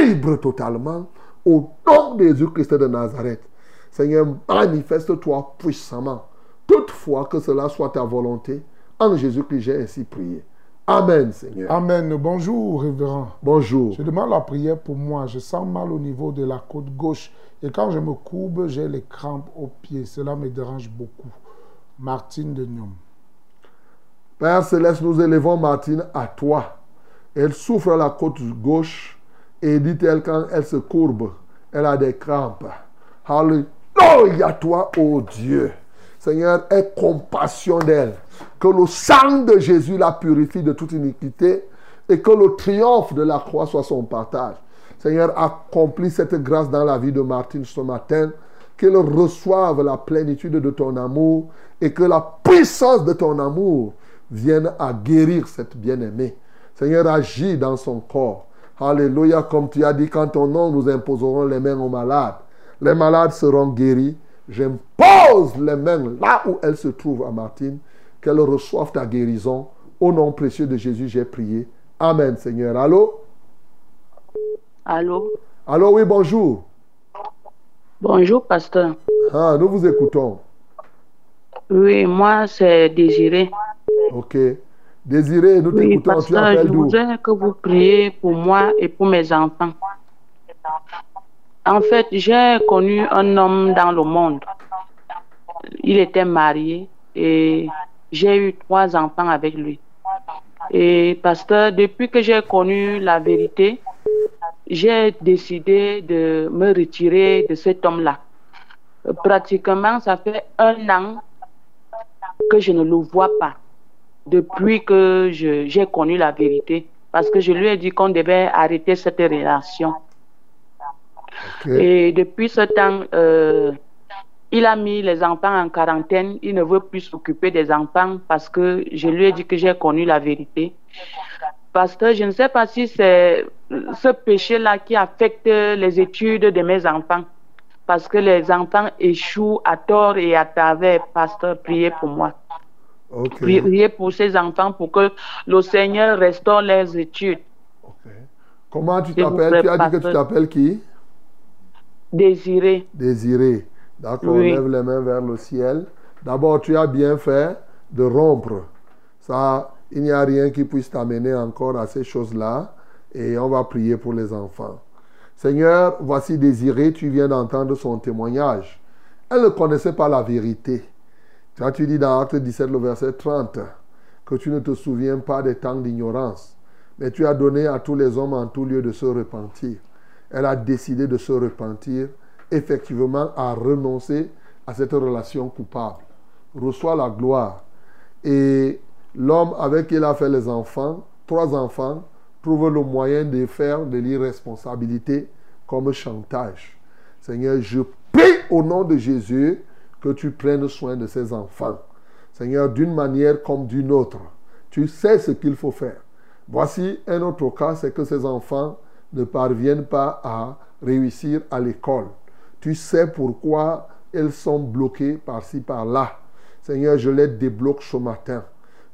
libre totalement au nom de Jésus-Christ de Nazareth. Seigneur, manifeste-toi puissamment. Toutefois que cela soit ta volonté, en Jésus-Christ, j'ai ainsi prié. Amen, Seigneur. Amen. Bonjour, révérend. Bonjour. Je demande la prière pour moi. Je sens mal au niveau de la côte gauche. Et quand je me courbe, j'ai les crampes aux pieds. Cela me dérange beaucoup. Martine de Nyom. Père Céleste, nous élevons Martine à toi. Elle souffre à la côte gauche et dit-elle quand elle se courbe, elle a des crampes. Alléluia, toi, ô Dieu. Seigneur, aie compassion d'elle. Que le sang de Jésus la purifie de toute iniquité et que le triomphe de la croix soit son partage. Seigneur, accomplis cette grâce dans la vie de Martine ce matin. Qu'elle reçoive la plénitude de ton amour et que la puissance de ton amour vienne à guérir cette bien-aimée. Seigneur, agis dans son corps. Alléluia, comme tu as dit, quand ton nom nous imposerons les mains aux malades. Les malades seront guéris. J'impose les mains là où elles se trouvent à Martine, qu'elle reçoive ta guérison. Au nom précieux de Jésus, j'ai prié. Amen, Seigneur. Allô? Allô? Allô, oui, bonjour. Bonjour, pasteur. Ah, nous vous écoutons. Oui, moi, c'est Désiré. Ok. Désiré, nous Oui, t'écoutons. Tu je voudrais que vous priez pour moi et pour mes enfants. En fait, j'ai connu un homme dans le monde. Il était marié et j'ai eu trois enfants avec lui. Et pasteur, depuis que j'ai connu la vérité, j'ai décidé de me retirer de cet homme-là. Pratiquement, ça fait un an que je ne le vois pas depuis que je- j'ai connu la vérité. Parce que je lui ai dit qu'on devait arrêter cette relation. Et depuis ce temps, euh, il a mis les enfants en quarantaine. Il ne veut plus s'occuper des enfants parce que je lui ai dit que j'ai connu la vérité. Pasteur, je ne sais pas si c'est ce péché-là qui affecte les études de mes enfants. Parce que les enfants échouent à tort et à travers. Pasteur, priez pour moi. Priez pour ces enfants pour que le Seigneur restaure leurs études. Comment tu t'appelles? Tu as dit que tu t'appelles qui? Désiré. Désiré. D'accord, Oui. lève les mains vers le ciel. D'abord, tu as bien fait de rompre. Ça, il n'y a rien qui puisse t'amener encore à ces choses-là. Et on va prier pour les enfants. Seigneur, voici Désiré, tu viens d'entendre son témoignage. Elle ne connaissait pas la vérité. Vois, tu dis dans Acte 17, le verset 30, que tu ne te souviens pas des temps d'ignorance, mais tu as donné à tous les hommes en tout lieu de se repentir. Elle a décidé de se repentir, effectivement, à renoncer à cette relation coupable. Reçoit la gloire. Et l'homme avec qui il a fait les enfants, trois enfants, trouve le moyen de faire de l'irresponsabilité comme chantage. Seigneur, je prie au nom de Jésus que tu prennes soin de ces enfants. Seigneur, d'une manière comme d'une autre, tu sais ce qu'il faut faire. Voici un autre cas, c'est que ces enfants ne parviennent pas à réussir à l'école. Tu sais pourquoi ils sont bloqués par-ci, par-là. Seigneur, je les débloque ce matin.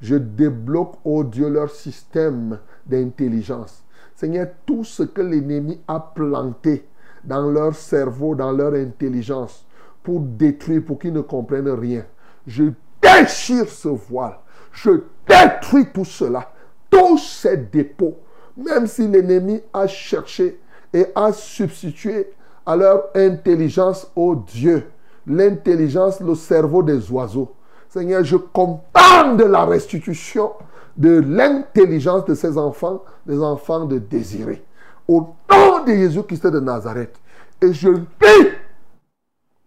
Je débloque, oh Dieu, leur système d'intelligence. Seigneur, tout ce que l'ennemi a planté dans leur cerveau, dans leur intelligence, pour détruire, pour qu'ils ne comprennent rien. Je déchire ce voile. Je détruis tout cela. Tous ces dépôts. Même si l'ennemi a cherché et a substitué à leur intelligence, au Dieu, l'intelligence, le cerveau des oiseaux. Seigneur, je commande la restitution de l'intelligence de ces enfants, des enfants de désiré. Au nom de Jésus-Christ de Nazareth. Et je dis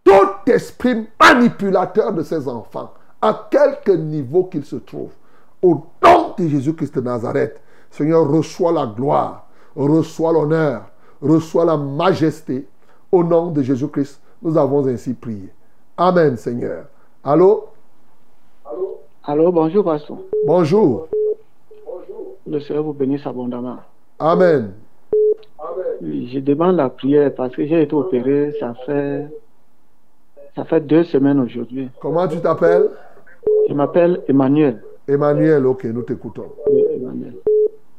tout esprit manipulateur de ces enfants, à quelque niveau qu'ils se trouvent, au nom de Jésus-Christ de Nazareth, Seigneur, reçois la gloire, reçois l'honneur, reçois la majesté. Au nom de Jésus-Christ, nous avons ainsi prié. Amen, Seigneur. Allô? Allô, bonjour, pasteur. Bonjour. Le Seigneur vous bénisse abondamment. Amen. Oui, je demande la prière parce que j'ai été opéré, ça fait, ça fait deux semaines aujourd'hui. Comment tu t'appelles? Je m'appelle Emmanuel. Emmanuel, ok, nous t'écoutons. Oui, Emmanuel.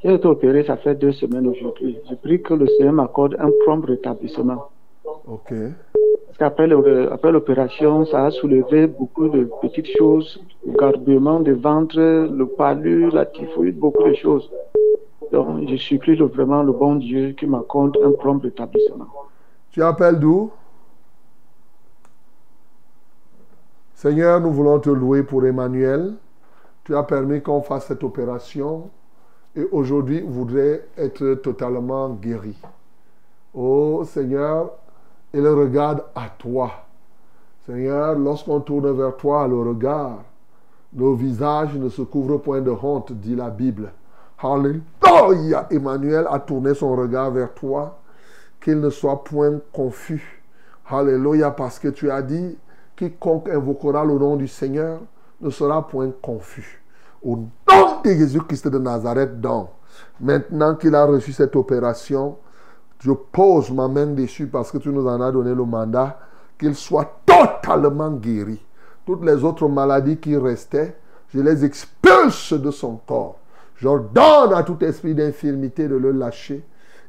J'ai été opéré, ça fait deux semaines aujourd'hui. Je prie que le Seigneur m'accorde un prompt rétablissement. Ok. Parce qu'après l'opération, ça a soulevé beaucoup de petites choses, le garbement de ventre, le palu, la typhoïde, beaucoup de choses. Donc, je supplie vraiment le bon Dieu qui m'accorde un prompt rétablissement. Tu appelles d'où? Seigneur, nous voulons te louer pour Emmanuel. Tu as permis qu'on fasse cette opération et aujourd'hui voudrait être totalement guéri. Oh Seigneur, il regarde à toi. Seigneur, lorsqu'on tourne vers toi le regard, nos visages ne se couvrent point de honte, dit la Bible. Alléluia. Emmanuel a tourné son regard vers toi, qu'il ne soit point confus. Alléluia, parce que tu as dit, quiconque invoquera le nom du Seigneur ne sera point confus. Au nom de Jésus-Christ de Nazareth, donc, maintenant qu'il a reçu cette opération, je pose ma main dessus parce que tu nous en as donné le mandat, qu'il soit totalement guéri. Toutes les autres maladies qui restaient, je les expulse de son corps. J'ordonne à tout esprit d'infirmité de le lâcher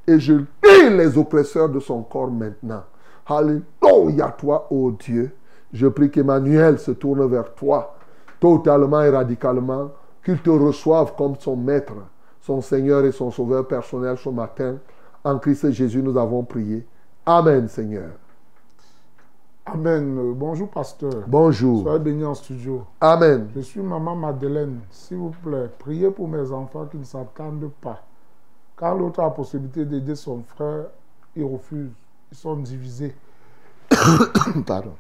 et je lis les oppresseurs de son corps maintenant. Alléluia, toi, ô Dieu. Je prie qu'Emmanuel se tourne vers toi totalement et radicalement, qu'il te reçoive comme son maître, son Seigneur et son Sauveur personnel ce matin. En Christ Jésus, nous avons prié. Amen, Seigneur. Amen. Bonjour, pasteur. Bonjour. Soyez béni en studio. Amen. Je suis maman Madeleine. S'il vous plaît, priez pour mes enfants qui ne s'attendent pas. Quand l'autre a la possibilité d'aider son frère, il refuse. Ils sont divisés. [COUGHS] Pardon.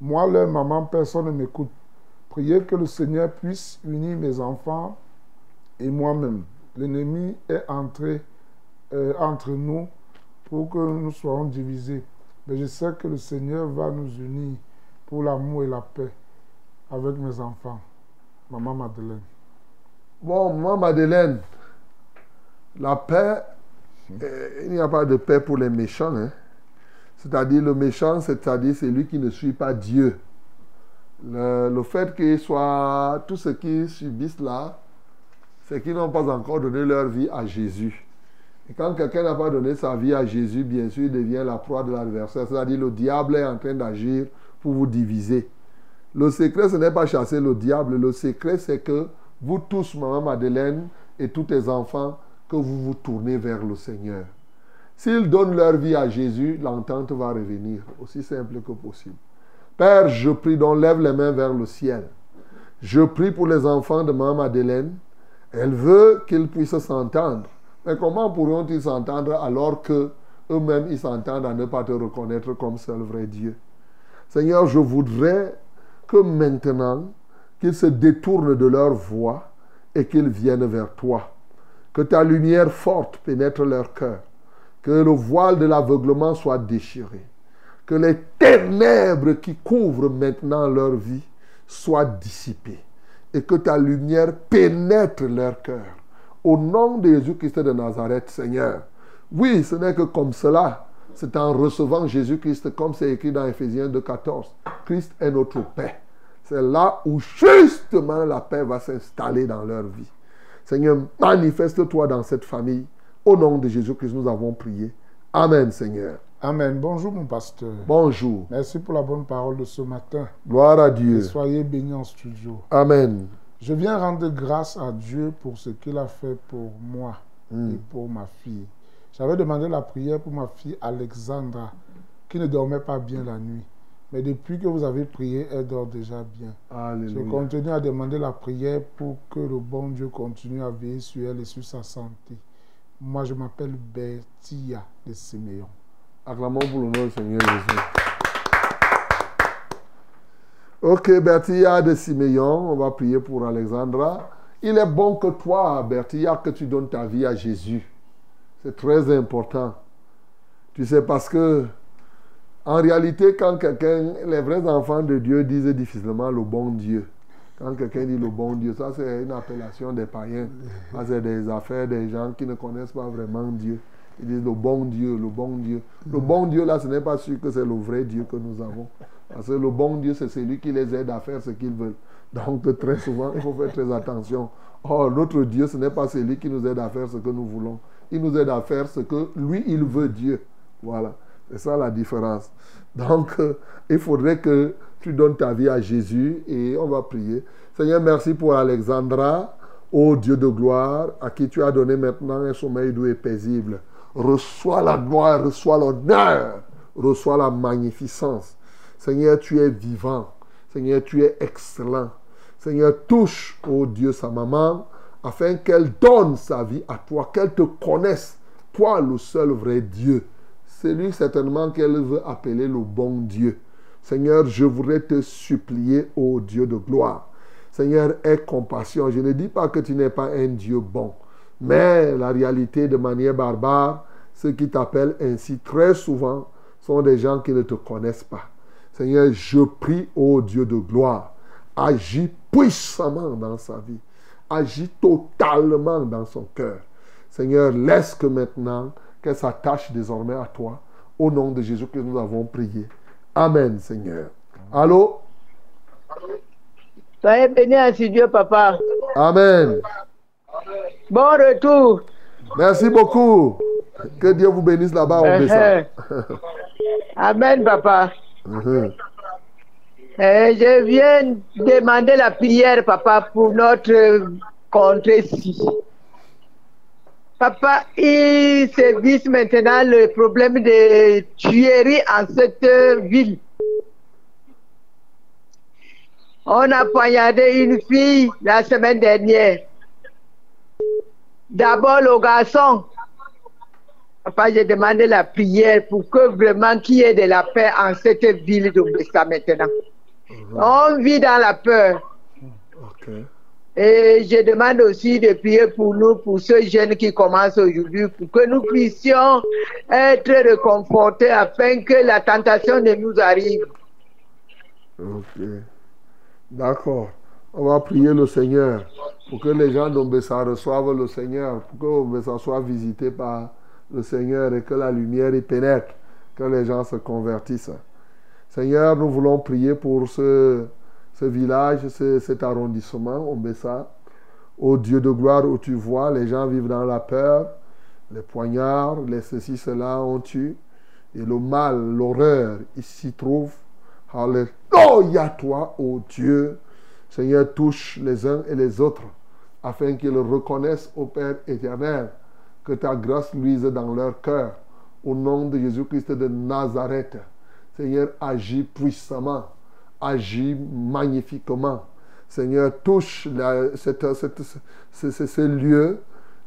Moi, leur maman, personne ne m'écoute. Priez que le Seigneur puisse unir mes enfants et moi-même. L'ennemi est entré euh, entre nous pour que nous soyons divisés. Mais je sais que le Seigneur va nous unir pour l'amour et la paix avec mes enfants. Maman Madeleine. Bon, maman Madeleine, la paix, euh, il n'y a pas de paix pour les méchants. Hein? C'est-à-dire le méchant, c'est-à-dire celui qui ne suit pas Dieu. Le, fait qu'ils soient, tous ceux qui subissent là, c'est qu'ils n'ont pas encore donné leur vie à Jésus. Et quand quelqu'un n'a pas donné sa vie à Jésus, bien sûr, il devient la proie de l'adversaire. C'est-à-dire le diable est en train d'agir pour vous diviser. Le secret, ce n'est pas chasser le diable. Le secret, c'est que vous tous, maman Madeleine, et tous tes enfants, que vous vous tournez vers le Seigneur. S'ils donnent leur vie à Jésus, l'entente va revenir, aussi simple que possible. Père, je prie, donc lève les mains vers le ciel. Je prie pour les enfants de Maman Madeleine. Elle veut qu'ils puissent s'entendre. Mais comment pourront-ils s'entendre alors que eux-mêmes ils s'entendent à ne pas te reconnaître comme seul vrai Dieu? Seigneur, je voudrais que maintenant qu'ils se détournent de leur voie et qu'ils viennent vers toi. Que ta lumière forte pénètre leur cœur. Que le voile de l'aveuglement soit déchiré. Que les ténèbres qui couvrent maintenant leur vie soient dissipées. Et que ta lumière pénètre leur cœur. Au nom de Jésus-Christ de Nazareth, Seigneur. Oui, ce n'est que comme cela. C'est en recevant Jésus-Christ, comme c'est écrit dans Ephésiens 2.14. Christ est notre paix. C'est là où justement la paix va s'installer dans leur vie. Seigneur, manifeste-toi dans cette famille. Au nom de Jésus-Christ, nous avons prié. Amen, Seigneur. Amen. Bonjour, mon pasteur. Bonjour. Merci pour la bonne parole de ce matin. Gloire à Dieu. Et soyez bénis en studio. Amen. Je viens rendre grâce à Dieu pour ce qu'il a fait pour moi Mm. et pour ma fille. J'avais demandé la prière pour ma fille Alexandra, qui ne dormait pas bien la nuit. Mais depuis que vous avez prié, elle dort déjà bien. Je continue à demander la prière pour que le bon Dieu continue à veiller sur elle et sur sa santé. Moi, je m'appelle Bertia de Siméon. Acclamons pour le nom du Seigneur Jésus. Ok, Bertia de Siméon, on va prier pour Alexandra. Il est bon que toi, Bertia, que tu donnes ta vie à Jésus. C'est très important. Tu sais, parce que, en réalité, quand quelqu'un, les vrais enfants de Dieu disent difficilement le bon Dieu. Quand quelqu'un dit le bon Dieu, ça c'est une appellation des païens. Ça c'est des affaires des gens qui ne connaissent pas vraiment Dieu. Ils disent le bon Dieu, le bon Dieu. Le bon Dieu là, ce n'est pas sûr que c'est le vrai Dieu que nous avons. Parce que le bon Dieu, c'est celui qui les aide à faire ce qu'ils veulent. Donc très souvent, il faut faire très attention. Oh, notre Dieu, ce n'est pas celui qui nous aide à faire ce que nous voulons. Il nous aide à faire ce que lui, il veut Dieu. Voilà. C'est ça la différence. Donc, euh, il faudrait que tu donnes ta vie à Jésus et on va prier. Seigneur, merci pour Alexandra, ô Dieu de gloire, à qui tu as donné maintenant un sommeil doux et paisible. Reçois la gloire, reçois l'honneur, reçois la magnificence. Seigneur, tu es vivant. Seigneur, tu es excellent. Seigneur, touche, ô Dieu, sa maman, afin qu'elle donne sa vie à toi, qu'elle te connaisse, toi le seul vrai Dieu. C'est lui certainement qu'elle veut appeler le bon Dieu. Seigneur, je voudrais te supplier, ô Dieu de gloire. Seigneur, aie compassion. Je ne dis pas que tu n'es pas un Dieu bon, mais la réalité de manière barbare, ceux qui t'appellent ainsi très souvent sont des gens qui ne te connaissent pas. Seigneur, je prie, ô Dieu de gloire, agis puissamment dans sa vie, agis totalement dans son cœur. Seigneur, laisse que maintenant, qu'elle s'attache désormais à toi. Au nom de Jésus que nous avons prié. Amen, Seigneur. Allô? Soyez béni ainsi Dieu, papa. Amen. Bon retour. Merci beaucoup. Que Dieu vous bénisse là-bas au Bessa. Amen, papa. Mhm. Eh, je viens demander la prière, papa, pour notre contrée-ci. Papa, il se maintenant le problème de tuerie en cette ville. On a poignardé une fille la semaine dernière. D'abord le garçon. Papa, j'ai demandé la prière pour que vraiment qu'il y ait de la paix en cette ville d'Obessa maintenant. On vit dans la peur. Et je demande aussi de prier pour nous, pour ceux jeunes qui commencent aujourd'hui, pour que nous puissions être réconfortés afin que la tentation ne nous arrive. Ok. D'accord. On va prier le Seigneur pour que les gens d'Ombessa reçoivent le Seigneur, pour que Ombessa soit visité par le Seigneur et que la lumière y pénètre, que les gens se convertissent. Seigneur, nous voulons prier pour ce, ce village, ce, cet arrondissement, Ombessa. Ô Dieu de gloire, où tu vois, les gens vivent dans la peur, les poignards, les ceci, cela ont tué. Et le mal, l'horreur, il s'y trouve. Alléluia toi, ô Dieu. Seigneur, touche les uns et les autres afin qu'ils reconnaissent au Père éternel que ta grâce luise dans leur cœur. Au nom de Jésus-Christ de Nazareth, Seigneur, agis puissamment, agis magnifiquement. Seigneur, touche la, cette,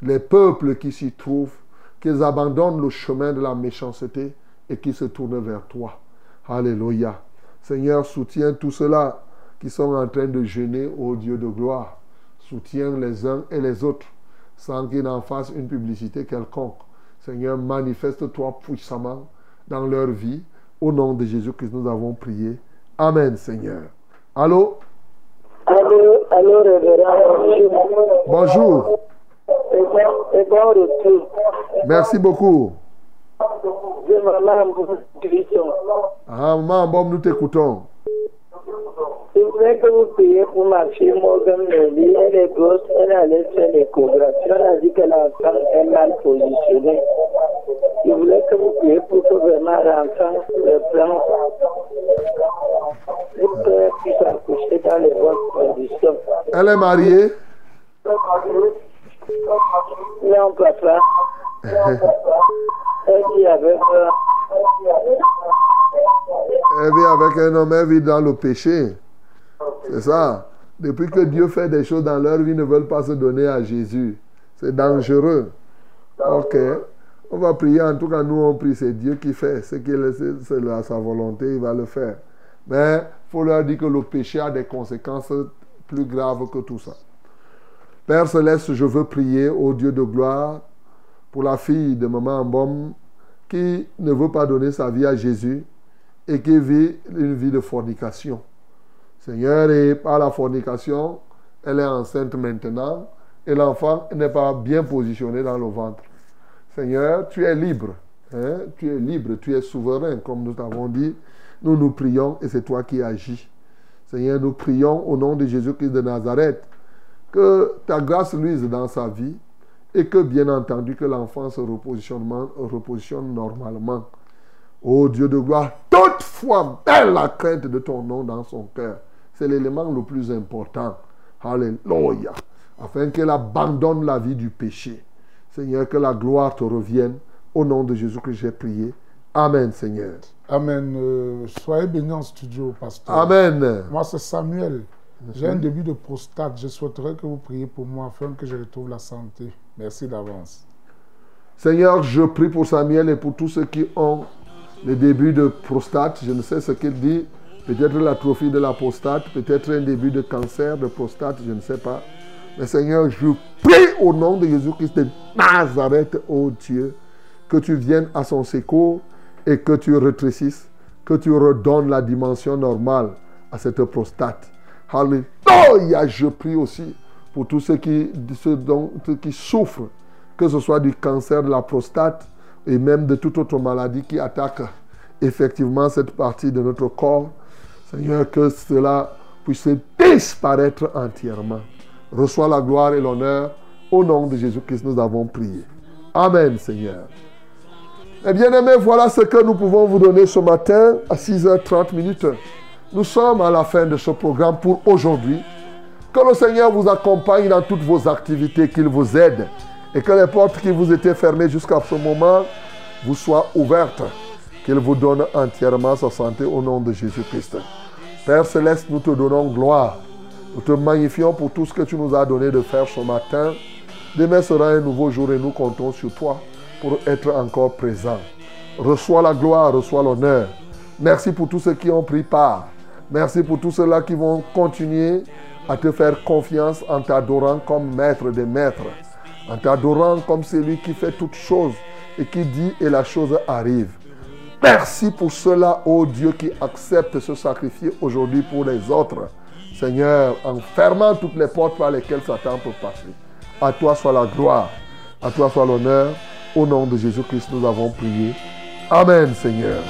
les peuples qui s'y trouvent, qu'ils abandonnent le chemin de la méchanceté et qu'ils se tournent vers toi. Alléluia. Seigneur, soutiens tous ceux-là qui sont en train de jeûner au Dieu de gloire. Soutiens les uns et les autres sans qu'ils n'en fassent une publicité quelconque. Seigneur, manifeste-toi puissamment dans leur vie. Au nom de Jésus que nous avons prié. Amen, Seigneur. Allô? Allô, allô, révérend. Bonjour. Et bon, et bon retour. Merci beaucoup. Ah, maman, bon, nous t'écoutons. Je voudrais que vous priez pour ma fille Morgan Nelly. Elle est grosse, elle allait faire l'échographie. On a dit que l'enfant est mal positionné. Je voulais que vous priez pour que vraiment l'enfant reprenne pour qu'elle puisse accoucher dans les bonnes conditions. Elle est mariée? Non, papa. Elle vit avec. euh, Elle vit avec un homme, elle vit dans le péché. C'est ça. Depuis que Dieu fait des choses dans leur vie, ils ne veulent pas se donner à Jésus. C'est dangereux. Ok. On va prier. En tout cas, nous, on prie. C'est Dieu qui fait. Ce qu'il est, c'est- sa volonté, il va le faire. Mais il faut leur dire que le péché a des conséquences plus graves que tout ça. Père Céleste, je veux prier au Dieu de gloire pour la fille de maman Ambom qui ne veut pas donner sa vie à Jésus et qui vit une vie de fornication. Seigneur, et par la fornication, elle est enceinte maintenant et l'enfant n'est pas bien positionné dans le ventre. Seigneur, tu es libre. hein, Tu es libre, tu es souverain, comme nous t'avons dit. Nous nous prions et c'est toi qui agis. Seigneur, nous prions au nom de Jésus-Christ de Nazareth que ta grâce luise dans sa vie et que, bien entendu, que l'enfant se repositionne, repositionne normalement. Ô Dieu de gloire, toutefois, belle la crainte de ton nom dans son cœur. C'est l'élément le plus important. Alléluia. Afin qu'elle abandonne la vie du péché. Seigneur, que la gloire te revienne. Au nom de Jésus que j'ai prié. Amen, Seigneur. Amen. Euh, soyez bénis en studio, pasteur. Amen. Moi, c'est Samuel. J'ai un début de prostate. Je souhaiterais que vous priez pour moi afin que je retrouve la santé. Merci d'avance. Seigneur, je prie pour Samuel et pour tous ceux qui ont le début de prostate. Je ne sais ce qu'il dit. Peut-être l'atrophie de la prostate, peut-être un début de cancer de prostate, je ne sais pas. Mais Seigneur, je prie au nom de Jésus-Christ de Nazareth, ô Dieu, que tu viennes à son secours et que tu rétrécisses, que tu redonnes la dimension normale à cette prostate. Alléluia, je prie aussi pour tous ceux qui, ceux dont- ceux qui souffrent, que ce soit du cancer de la prostate et même de toute autre maladie qui attaque effectivement cette partie de notre corps. Seigneur, que cela puisse disparaître entièrement. Reçois la gloire et l'honneur. Au nom de Jésus-Christ, nous avons prié. Amen, Seigneur. Eh bien, aimés, voilà ce que nous pouvons vous donner ce matin à 6h30 minutes. Nous sommes à la fin de ce programme pour aujourd'hui. Que le Seigneur vous accompagne dans toutes vos activités, qu'il vous aide et que les portes qui vous étaient fermées jusqu'à ce moment vous soient ouvertes. Qu'il vous donne entièrement sa santé au nom de Jésus-Christ. Père céleste, nous te donnons gloire. Nous te magnifions pour tout ce que tu nous as donné de faire ce matin. Demain sera un nouveau jour et nous comptons sur toi pour être encore présents. Reçois la gloire, reçois l'honneur. Merci pour tous ceux qui ont pris part. Merci pour tous ceux-là qui vont continuer à te faire confiance en t'adorant comme maître des maîtres, en t'adorant comme celui qui fait toutes choses et qui dit et la chose arrive. Merci pour cela, ô Dieu, qui accepte ce sacrifier aujourd'hui pour les autres. Seigneur, en fermant toutes les portes par lesquelles Satan peut passer. À toi soit la gloire, à toi soit l'honneur. Au nom de Jésus-Christ, nous avons prié. Amen, Seigneur.